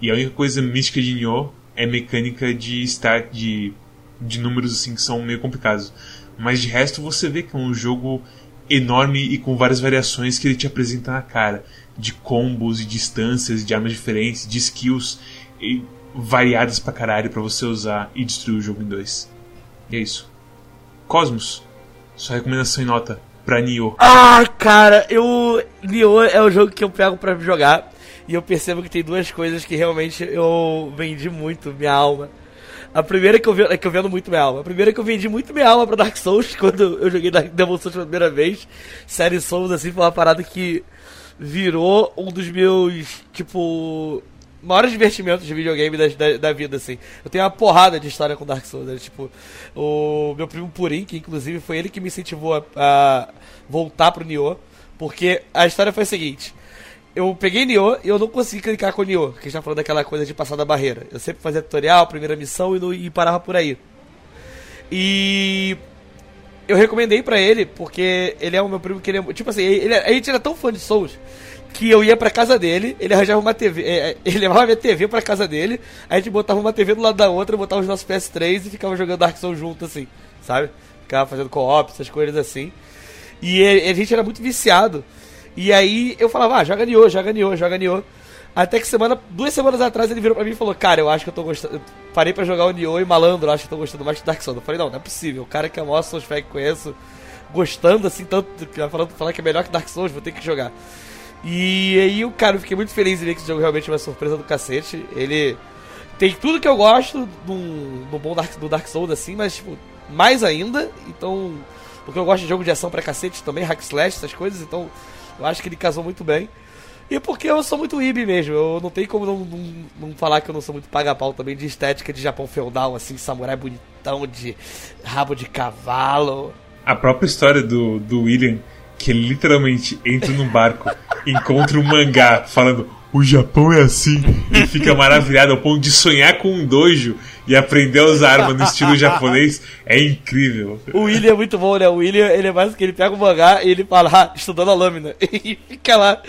E a única coisa mística de Nioh é mecânica de start de, de números assim que são meio complicados. Mas de resto você vê que é um jogo enorme e com várias variações que ele te apresenta na cara. De combos e distâncias, de armas diferentes, de skills e variadas pra caralho pra você usar e destruir o jogo em dois. E é isso. Cosmos, sua recomendação em nota pra Nioh. Ah, cara, eu. Nioh é o jogo que eu pego pra jogar. E eu percebo que tem duas coisas que realmente eu vendi muito minha alma. A primeira que eu, é que eu vendo muito minha alma. A primeira é que eu vendi muito minha alma pra Dark Souls quando eu joguei Demon Souls pela primeira vez. Série Souls, assim, foi uma parada que virou um dos meus, tipo, maiores divertimentos de videogame da, da, da, vida, assim. Eu tenho uma porrada de história com Dark Souls. Né? Tipo, o meu primo Purim, que inclusive foi ele que me incentivou a, a voltar pro Nioh. Porque a história foi a seguinte. Eu peguei Nioh e eu não consegui clicar com Nioh, que tá falando daquela coisa de passar da barreira. Eu sempre fazia tutorial, primeira missão e, não, e parava por aí. E eu recomendei para ele, porque ele é o meu primo que ele é, Tipo assim, ele, a gente era tão fã de Souls que eu ia pra casa dele, ele arranjava uma TV, é, é, ele levava minha TV pra casa dele, a gente botava uma TV do lado da outra, botava os nossos PS3 e ficava jogando Dark Souls junto, assim, sabe? Ficava fazendo co-op, essas coisas assim. E a gente era muito viciado. E aí eu falava, ah, joga Nioh, joga Nioh, joga Nioh. Até que semana, duas semanas atrás ele virou pra mim e falou, cara, eu acho que eu tô gostando. Eu parei pra jogar o Nioh e malandro, acho que eu tô gostando mais de Dark Souls. Eu falei, não, não é possível. O cara que é o maior Souls que conheço, gostando assim, tanto, falando, falar que é melhor que Dark Souls, vou ter que jogar. E aí, o cara, eu fiquei muito feliz de ver que esse jogo realmente é uma surpresa do cacete. Ele tem tudo que eu gosto do, do bom Dark, do Dark Souls, assim, mas, tipo, mais ainda. Então, porque eu gosto de jogo de ação pra cacete também, hack slash, essas coisas, então eu acho que ele casou muito bem. E porque eu sou muito ibi mesmo, eu não tenho como não, não, não falar que eu não sou muito paga-pau também de estética de Japão feudal, assim, samurai bonitão, de rabo de cavalo. A própria história do, do William, que ele literalmente entra num barco encontra um mangá falando o Japão é assim e fica maravilhado ao ponto de sonhar com um dojo e aprender a usar arma no estilo japonês é incrível. O William é muito bom, né? O William, ele é mais que ele pega o mangá e ele fala, ah, estudando a lâmina. E fica lá.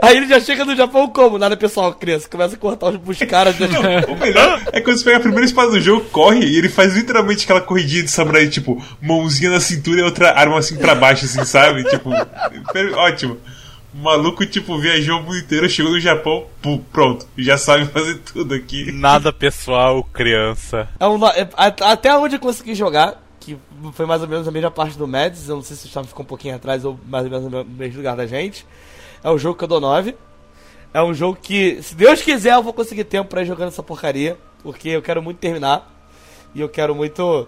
Aí ele já chega no Japão como? Nada pessoal, criança. Começa a cortar os, caras. Não, o melhor é quando você pega a primeira espada do jogo, corre e ele faz literalmente aquela corridinha de samurai, tipo, mãozinha na cintura e outra arma assim pra baixo, assim, sabe? Tipo, ótimo. O maluco, tipo, viajou o mundo inteiro, chegou no Japão, pô, pronto, já sabe fazer tudo aqui. Nada pessoal, criança. É um, é, até onde eu consegui jogar, que foi mais ou menos a mesma parte do Mads, eu não sei se o Gustavo ficou um pouquinho atrás ou mais ou menos no mesmo lugar da gente. É um jogo que eu dou 9. É um jogo que, se Deus quiser, eu vou conseguir tempo pra ir jogando essa porcaria, porque eu quero muito terminar. E eu quero muito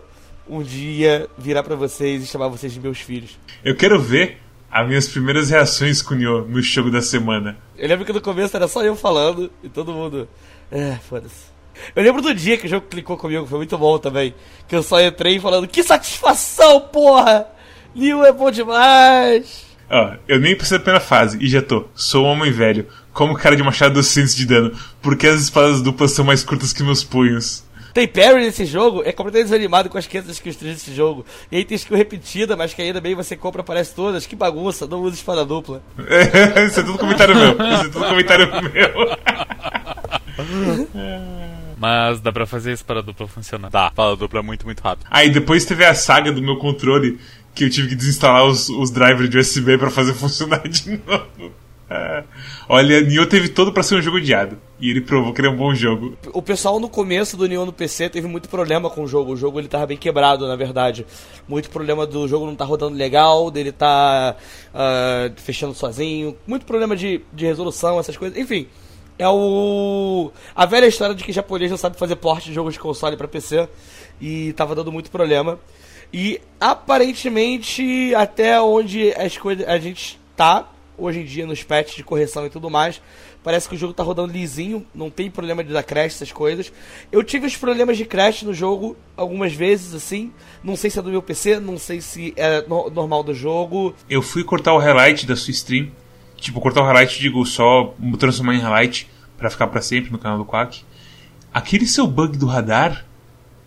um dia virar para vocês e chamar vocês de meus filhos. Eu quero ver as minhas primeiras reações com o Nioh no jogo da semana. Eu lembro que no começo era só eu falando e todo mundo. É, foda-se. Eu lembro do dia que o jogo clicou comigo, foi muito bom também. Que eu só entrei falando, que satisfação, porra! Nioh é bom demais! Ó, eu nem passei a primeira fase e já tô. Sou um homem velho. Como cara de machado 200 de dano. Porque as espadas duplas são mais curtas que meus punhos. Tem parry nesse jogo, é completamente desanimado com as 500 skills desse jogo. E aí tem skill repetida, mas que ainda bem você compra, aparece todas. Que bagunça, não usa espada dupla. É, isso é tudo comentário meu. Isso é tudo comentário meu. Mas dá pra fazer isso para dupla funcionar. Dá, para dupla é muito, muito rápido. Aí depois teve a saga do meu controle, que eu tive que desinstalar os, os drivers de USB para fazer funcionar de novo. Olha, Nioh teve todo para ser um jogo odiado. E ele provou que ele é um bom jogo. O pessoal no começo do Nioh no PC teve muito problema com o jogo. O jogo ele tava bem quebrado, na verdade. Muito problema do jogo não tá rodando legal, dele tá uh, fechando sozinho. Muito problema de, de resolução, essas coisas. Enfim, é o. A velha história de que japonês não sabe fazer porte de jogos de console para PC. E tava dando muito problema. E aparentemente, até onde as coisas, a gente tá, hoje em dia nos patches de correção e tudo mais. Parece que o jogo tá rodando lisinho, não tem problema de dar crash, essas coisas. Eu tive os problemas de crash no jogo algumas vezes, assim. Não sei se é do meu PC, não sei se é no- normal do jogo. Eu fui cortar o highlight da sua stream. Tipo, cortar o highlight, digo, só transformar em highlight pra ficar pra sempre no canal do Quack. Aquele seu bug do radar,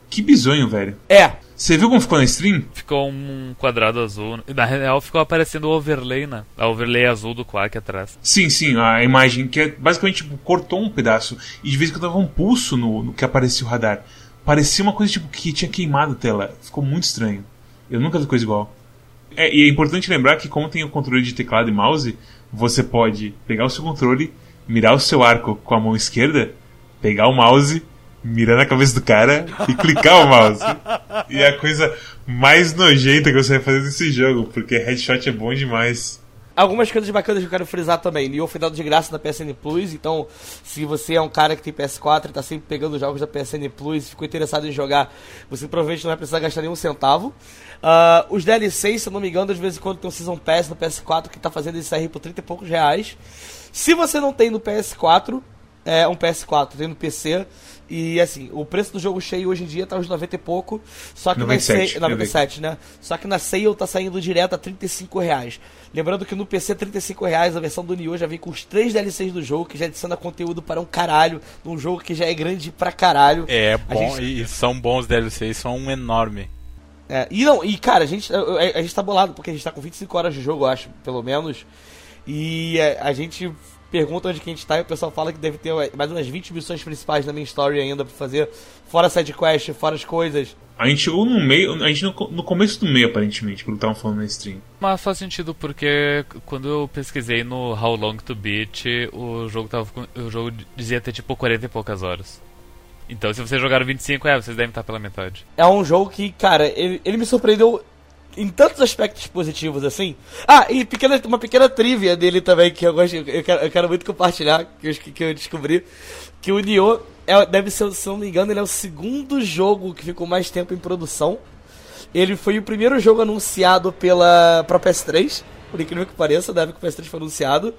que bizonho, velho. É, Você viu como ficou na stream? Ficou um quadrado azul. Na real, ficou aparecendo o overlay, né? A overlay azul do Quack atrás. Sim, sim, a imagem que é, basicamente tipo, cortou um pedaço e de vez em quando dava um pulso no, no que aparecia o radar. Parecia uma coisa tipo que tinha queimado a tela. Ficou muito estranho. Eu nunca vi coisa igual. É, e é importante lembrar que como tem o controle de teclado e mouse, você pode pegar o seu controle, mirar o seu arco com a mão esquerda, pegar o mouse, mirar na cabeça do cara e clicar o mouse. E é a coisa mais nojenta que você vai fazer nesse jogo, porque headshot é bom demais. Algumas coisas bacanas que eu quero frisar também. Nioh foi dado de graça na PSN Plus, então se você é um cara que tem PS4 e tá sempre pegando jogos da PSN Plus e ficou interessado em jogar, você provavelmente não vai precisar gastar nenhum centavo. Ah, os DLCs, se eu não me engano, de vez em quando tem um Season Pass no PS4 que tá fazendo isso aí por 30 e poucos reais. Se você não tem no PS4, é um PS4, tem no PC. E assim, o preço do jogo cheio hoje em dia tá uns 90 e pouco. Só que 97, na sale, 97, né? Só que na sale tá saindo direto a 35 reais. Lembrando que no PC 35 reais a versão do Nioh já vem com os três DLCs do jogo, que já adiciona conteúdo para um caralho, num jogo que já é grande pra caralho. É A bom, gente- e são bons DLCs, são um enorme. É, e não, e cara, a gente, a, a- a gente tá bolado, porque a gente tá com 25 horas de jogo, eu acho, pelo menos. E é, a, gente pergunta onde que a gente tá e o pessoal fala que deve ter mais umas 20 missões principais na main story ainda pra fazer, fora side quest, fora as coisas. A gente chegou no meio, a gente no, no começo do meio, aparentemente, pelo que estavam falando na stream. Mas faz sentido porque quando eu pesquisei no How Long to Beat, o jogo tava com- o jogo dizia ter tipo 40 e poucas horas. Então se vocês jogaram 25, é, vocês devem estar pela metade. É um jogo que, cara, ele, ele me surpreendeu em tantos aspectos positivos, assim. Ah, e pequena, uma pequena trivia dele também, que eu gosto, eu quero, eu quero muito compartilhar, que eu, que eu descobri. Que o Nioh é, deve ser, se não me engano, ele é o segundo jogo que ficou mais tempo em produção. Ele foi o primeiro jogo anunciado pela pra PS3, por incrível que pareça, da época que o PS3 foi anunciado.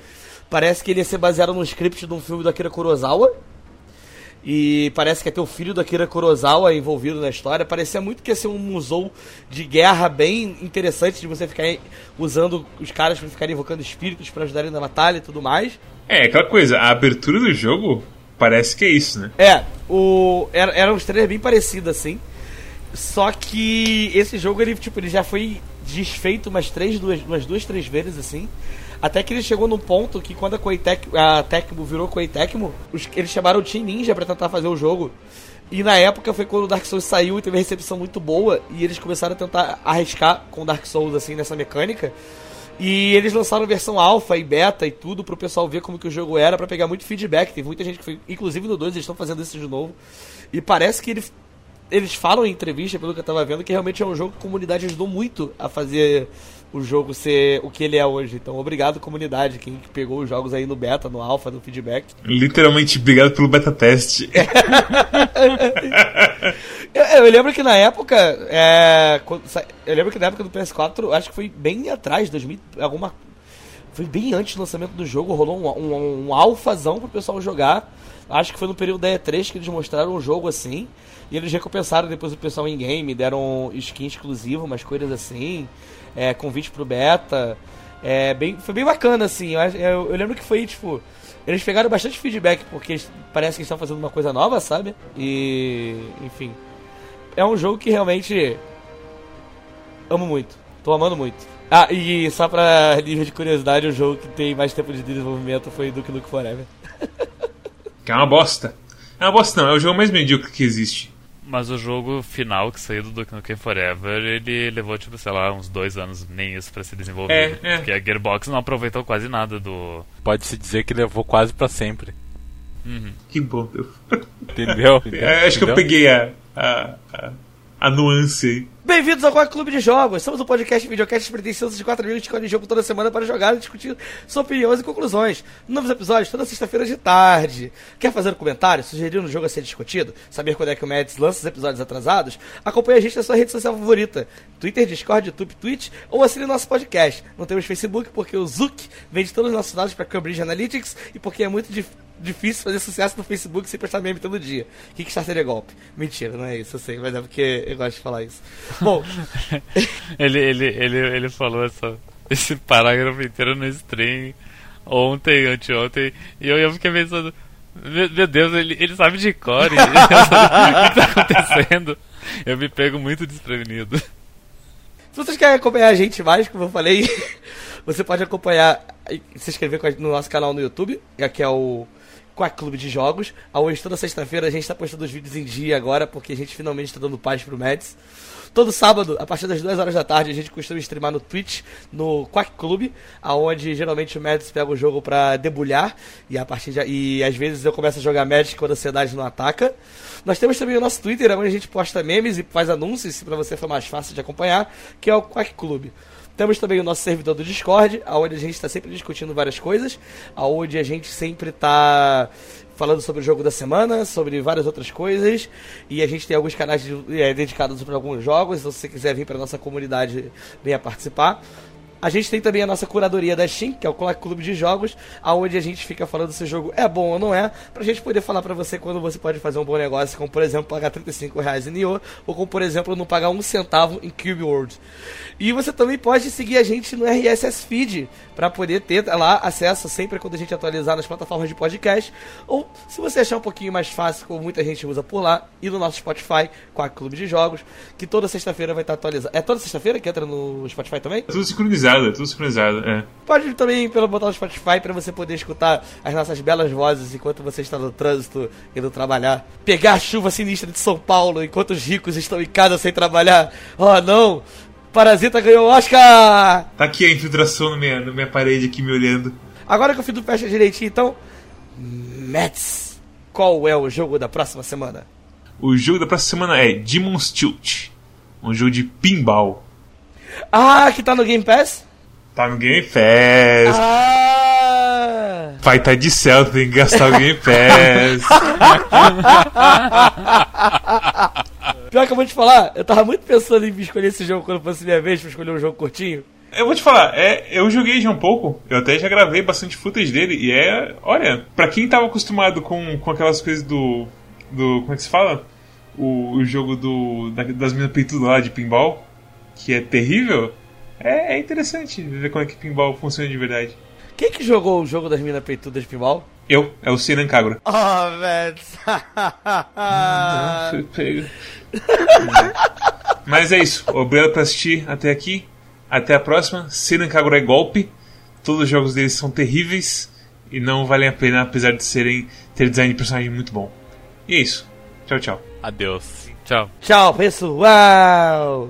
Parece que ele ia ser baseado num script de um filme do Akira Kurosawa. E parece que ter o filho do Akira Kurosawa envolvido na história. Parecia muito que ia ser um museu de guerra bem interessante de você ficar usando os caras pra ficarem invocando espíritos pra ajudarem na batalha e tudo mais. É, aquela coisa, a abertura do jogo parece que é isso, né? É, o era, eram uns trailers bem parecidos assim. Só que esse jogo ele tipo, ele já foi desfeito umas três, duas, umas duas, três vezes assim. Até que ele chegou num ponto que quando a, Koei Tec- a Tecmo virou Koei Tecmo, os- eles chamaram o Team Ninja pra tentar fazer o jogo. E na época foi quando o Dark Souls saiu e teve recepção muito boa. E eles começaram a tentar arriscar com o Dark Souls assim nessa mecânica. E eles lançaram versão alfa e beta e tudo pro pessoal ver como que o jogo era pra pegar muito feedback. Teve muita gente que foi, inclusive no 2 eles estão fazendo isso de novo. E parece que eles eles falam em entrevista, pelo que eu tava vendo, que realmente é um jogo que a comunidade ajudou muito a fazer o jogo ser o que ele é hoje. Então, obrigado comunidade, quem pegou os jogos aí no beta, no alfa, no feedback. Literalmente, obrigado pelo beta teste. Eu, eu lembro que na época, é, quando eu lembro que na época do PS4, acho que foi bem atrás, 2000, alguma foi bem antes do lançamento do jogo, rolou um, um, um alfazão pro pessoal jogar. Acho que foi no período da E3 que eles mostraram um jogo assim. E eles recompensaram depois o pessoal em game, deram skin exclusiva, umas coisas assim, é, convite pro beta. É, bem, foi bem bacana, assim. Eu, eu- eu lembro que foi, tipo. Eles pegaram bastante feedback, porque parece que estão fazendo uma coisa nova, sabe? E. Enfim. É um jogo que realmente. Amo muito. Tô amando muito. Ah, e só pra nível de curiosidade, o jogo que tem mais tempo de desenvolvimento foi Duke Nukem Forever. Que é uma bosta. É uma bosta não, é o jogo mais medíocre que existe. Mas o jogo final que saiu do Duke Nukem Forever, ele levou, tipo, sei lá, uns dois anos, nem isso, pra ser desenvolvido. É, é. Porque a Gearbox não aproveitou quase nada do... Pode-se dizer que levou quase pra sempre. Uhum. Que bom. Eu, Entendeu? É, acho que eu Entendeu? peguei a, a, a, a nuance aí. Bem-vindos ao Quack Clube de Jogos. Somos um podcast videocast pretensioso de quatro amigos que escolhem jogo toda semana para jogar e discutir suas opiniões e conclusões. Novos episódios toda sexta-feira de tarde. Quer fazer um comentário, sugerir um jogo a ser discutido, saber quando é que o Mads lança os episódios atrasados? Acompanhe a gente na sua rede social favorita: Twitter, Discord, YouTube, Twitch ou assine nosso podcast. Não temos Facebook porque o Zuck vende todos os nossos dados para Cambridge Analytics e porque é muito difícil difícil fazer sucesso no Facebook sem postar meme todo dia. Kickstarter é golpe. Mentira, não é isso, eu sei, mas é porque eu gosto de falar isso. Bom. ele, ele, ele, ele falou essa, esse parágrafo inteiro no stream ontem, anteontem, e eu, eu fiquei pensando. Meu, Deus, ele, ele sabe de cor. o que está acontecendo? Eu me pego muito desprevenido. Se vocês querem acompanhar a gente mais, como eu falei, você pode acompanhar e se inscrever no nosso canal no YouTube, que é o Quack Clube de Jogos. Hoje, toda sexta-feira, a gente está postando os vídeos em dia agora, porque a gente finalmente está dando paz pro Mads. Todo sábado, a partir das 2 horas da tarde, a gente costuma streamar no Twitch, no Quack Clube, aonde geralmente o Mads pega o jogo pra debulhar, e a partir de, e às vezes eu começo a jogar Magic quando a ansiedade não ataca. Nós temos também o nosso Twitter, onde a gente posta memes e faz anúncios, para você for mais fácil de acompanhar, que é o Quack Clube. Temos também o nosso servidor do Discord, onde a gente está sempre discutindo várias coisas, onde a gente sempre está falando sobre o jogo da semana, sobre várias outras coisas, e a gente tem alguns canais de, é, dedicados para alguns jogos, então se você quiser vir para nossa comunidade, venha participar. A gente tem também a nossa curadoria da Steam, que é o Clube de Jogos, aonde a gente fica falando se o jogo é bom ou não é, pra gente poder falar pra você quando você pode fazer um bom negócio, como por exemplo pagar 35 reais em Nioh, ou como por exemplo não pagar um centavo em Cube World. E você também pode seguir a gente no RSS Feed, para poder ter lá acesso sempre quando a gente atualizar nas plataformas de podcast, ou se você achar um pouquinho mais fácil, como muita gente usa por lá, e no nosso Spotify, com a Clube de Jogos, que toda sexta-feira vai estar atualizado. É toda sexta-feira que entra no Spotify também? É tudo sincronizado sincronizado, é tudo sincronizado, é. Pode também pelo botão do Spotify para você poder escutar as nossas belas vozes enquanto você está no trânsito indo trabalhar. Pegar a chuva sinistra de São Paulo enquanto os ricos estão em casa sem trabalhar. Oh não! Parasita ganhou o Oscar! Tá aqui a infiltração na minha, na minha parede aqui me olhando. Agora que eu fiz o fecha direitinho, então. Mets, qual é o jogo da próxima semana? O jogo da próxima semana é Demon's Tilt, um jogo de pinball. Ah, que tá no Game Pass? Tá no Game Pass. Ah. Vai tá de céu, tem que gastar o Game Pass. Pior que eu vou te falar, eu tava muito pensando em escolher esse jogo quando fosse minha vez pra escolher um jogo curtinho. Eu vou te falar, é, eu joguei já um pouco, eu até já gravei bastante footage dele, e é, olha, pra quem tava acostumado com, com aquelas coisas do. do. como é que se fala? O, o jogo do. das minas peitudas lá de pinball, que é terrível, é, é interessante ver como é que pinball funciona de verdade. Quem que jogou o jogo das minas peitudas de pinball? Eu, é o Sinan Kagura. Oh, velho. Foi pego. Mas é isso. Obrigado por assistir até aqui. Até a próxima. Sinan Kagura é golpe. Todos os jogos deles são terríveis e não valem a pena, apesar de serem ter design de personagem muito bom. E é isso. Tchau, tchau. Adeus. Tchau. Tchau, pessoal.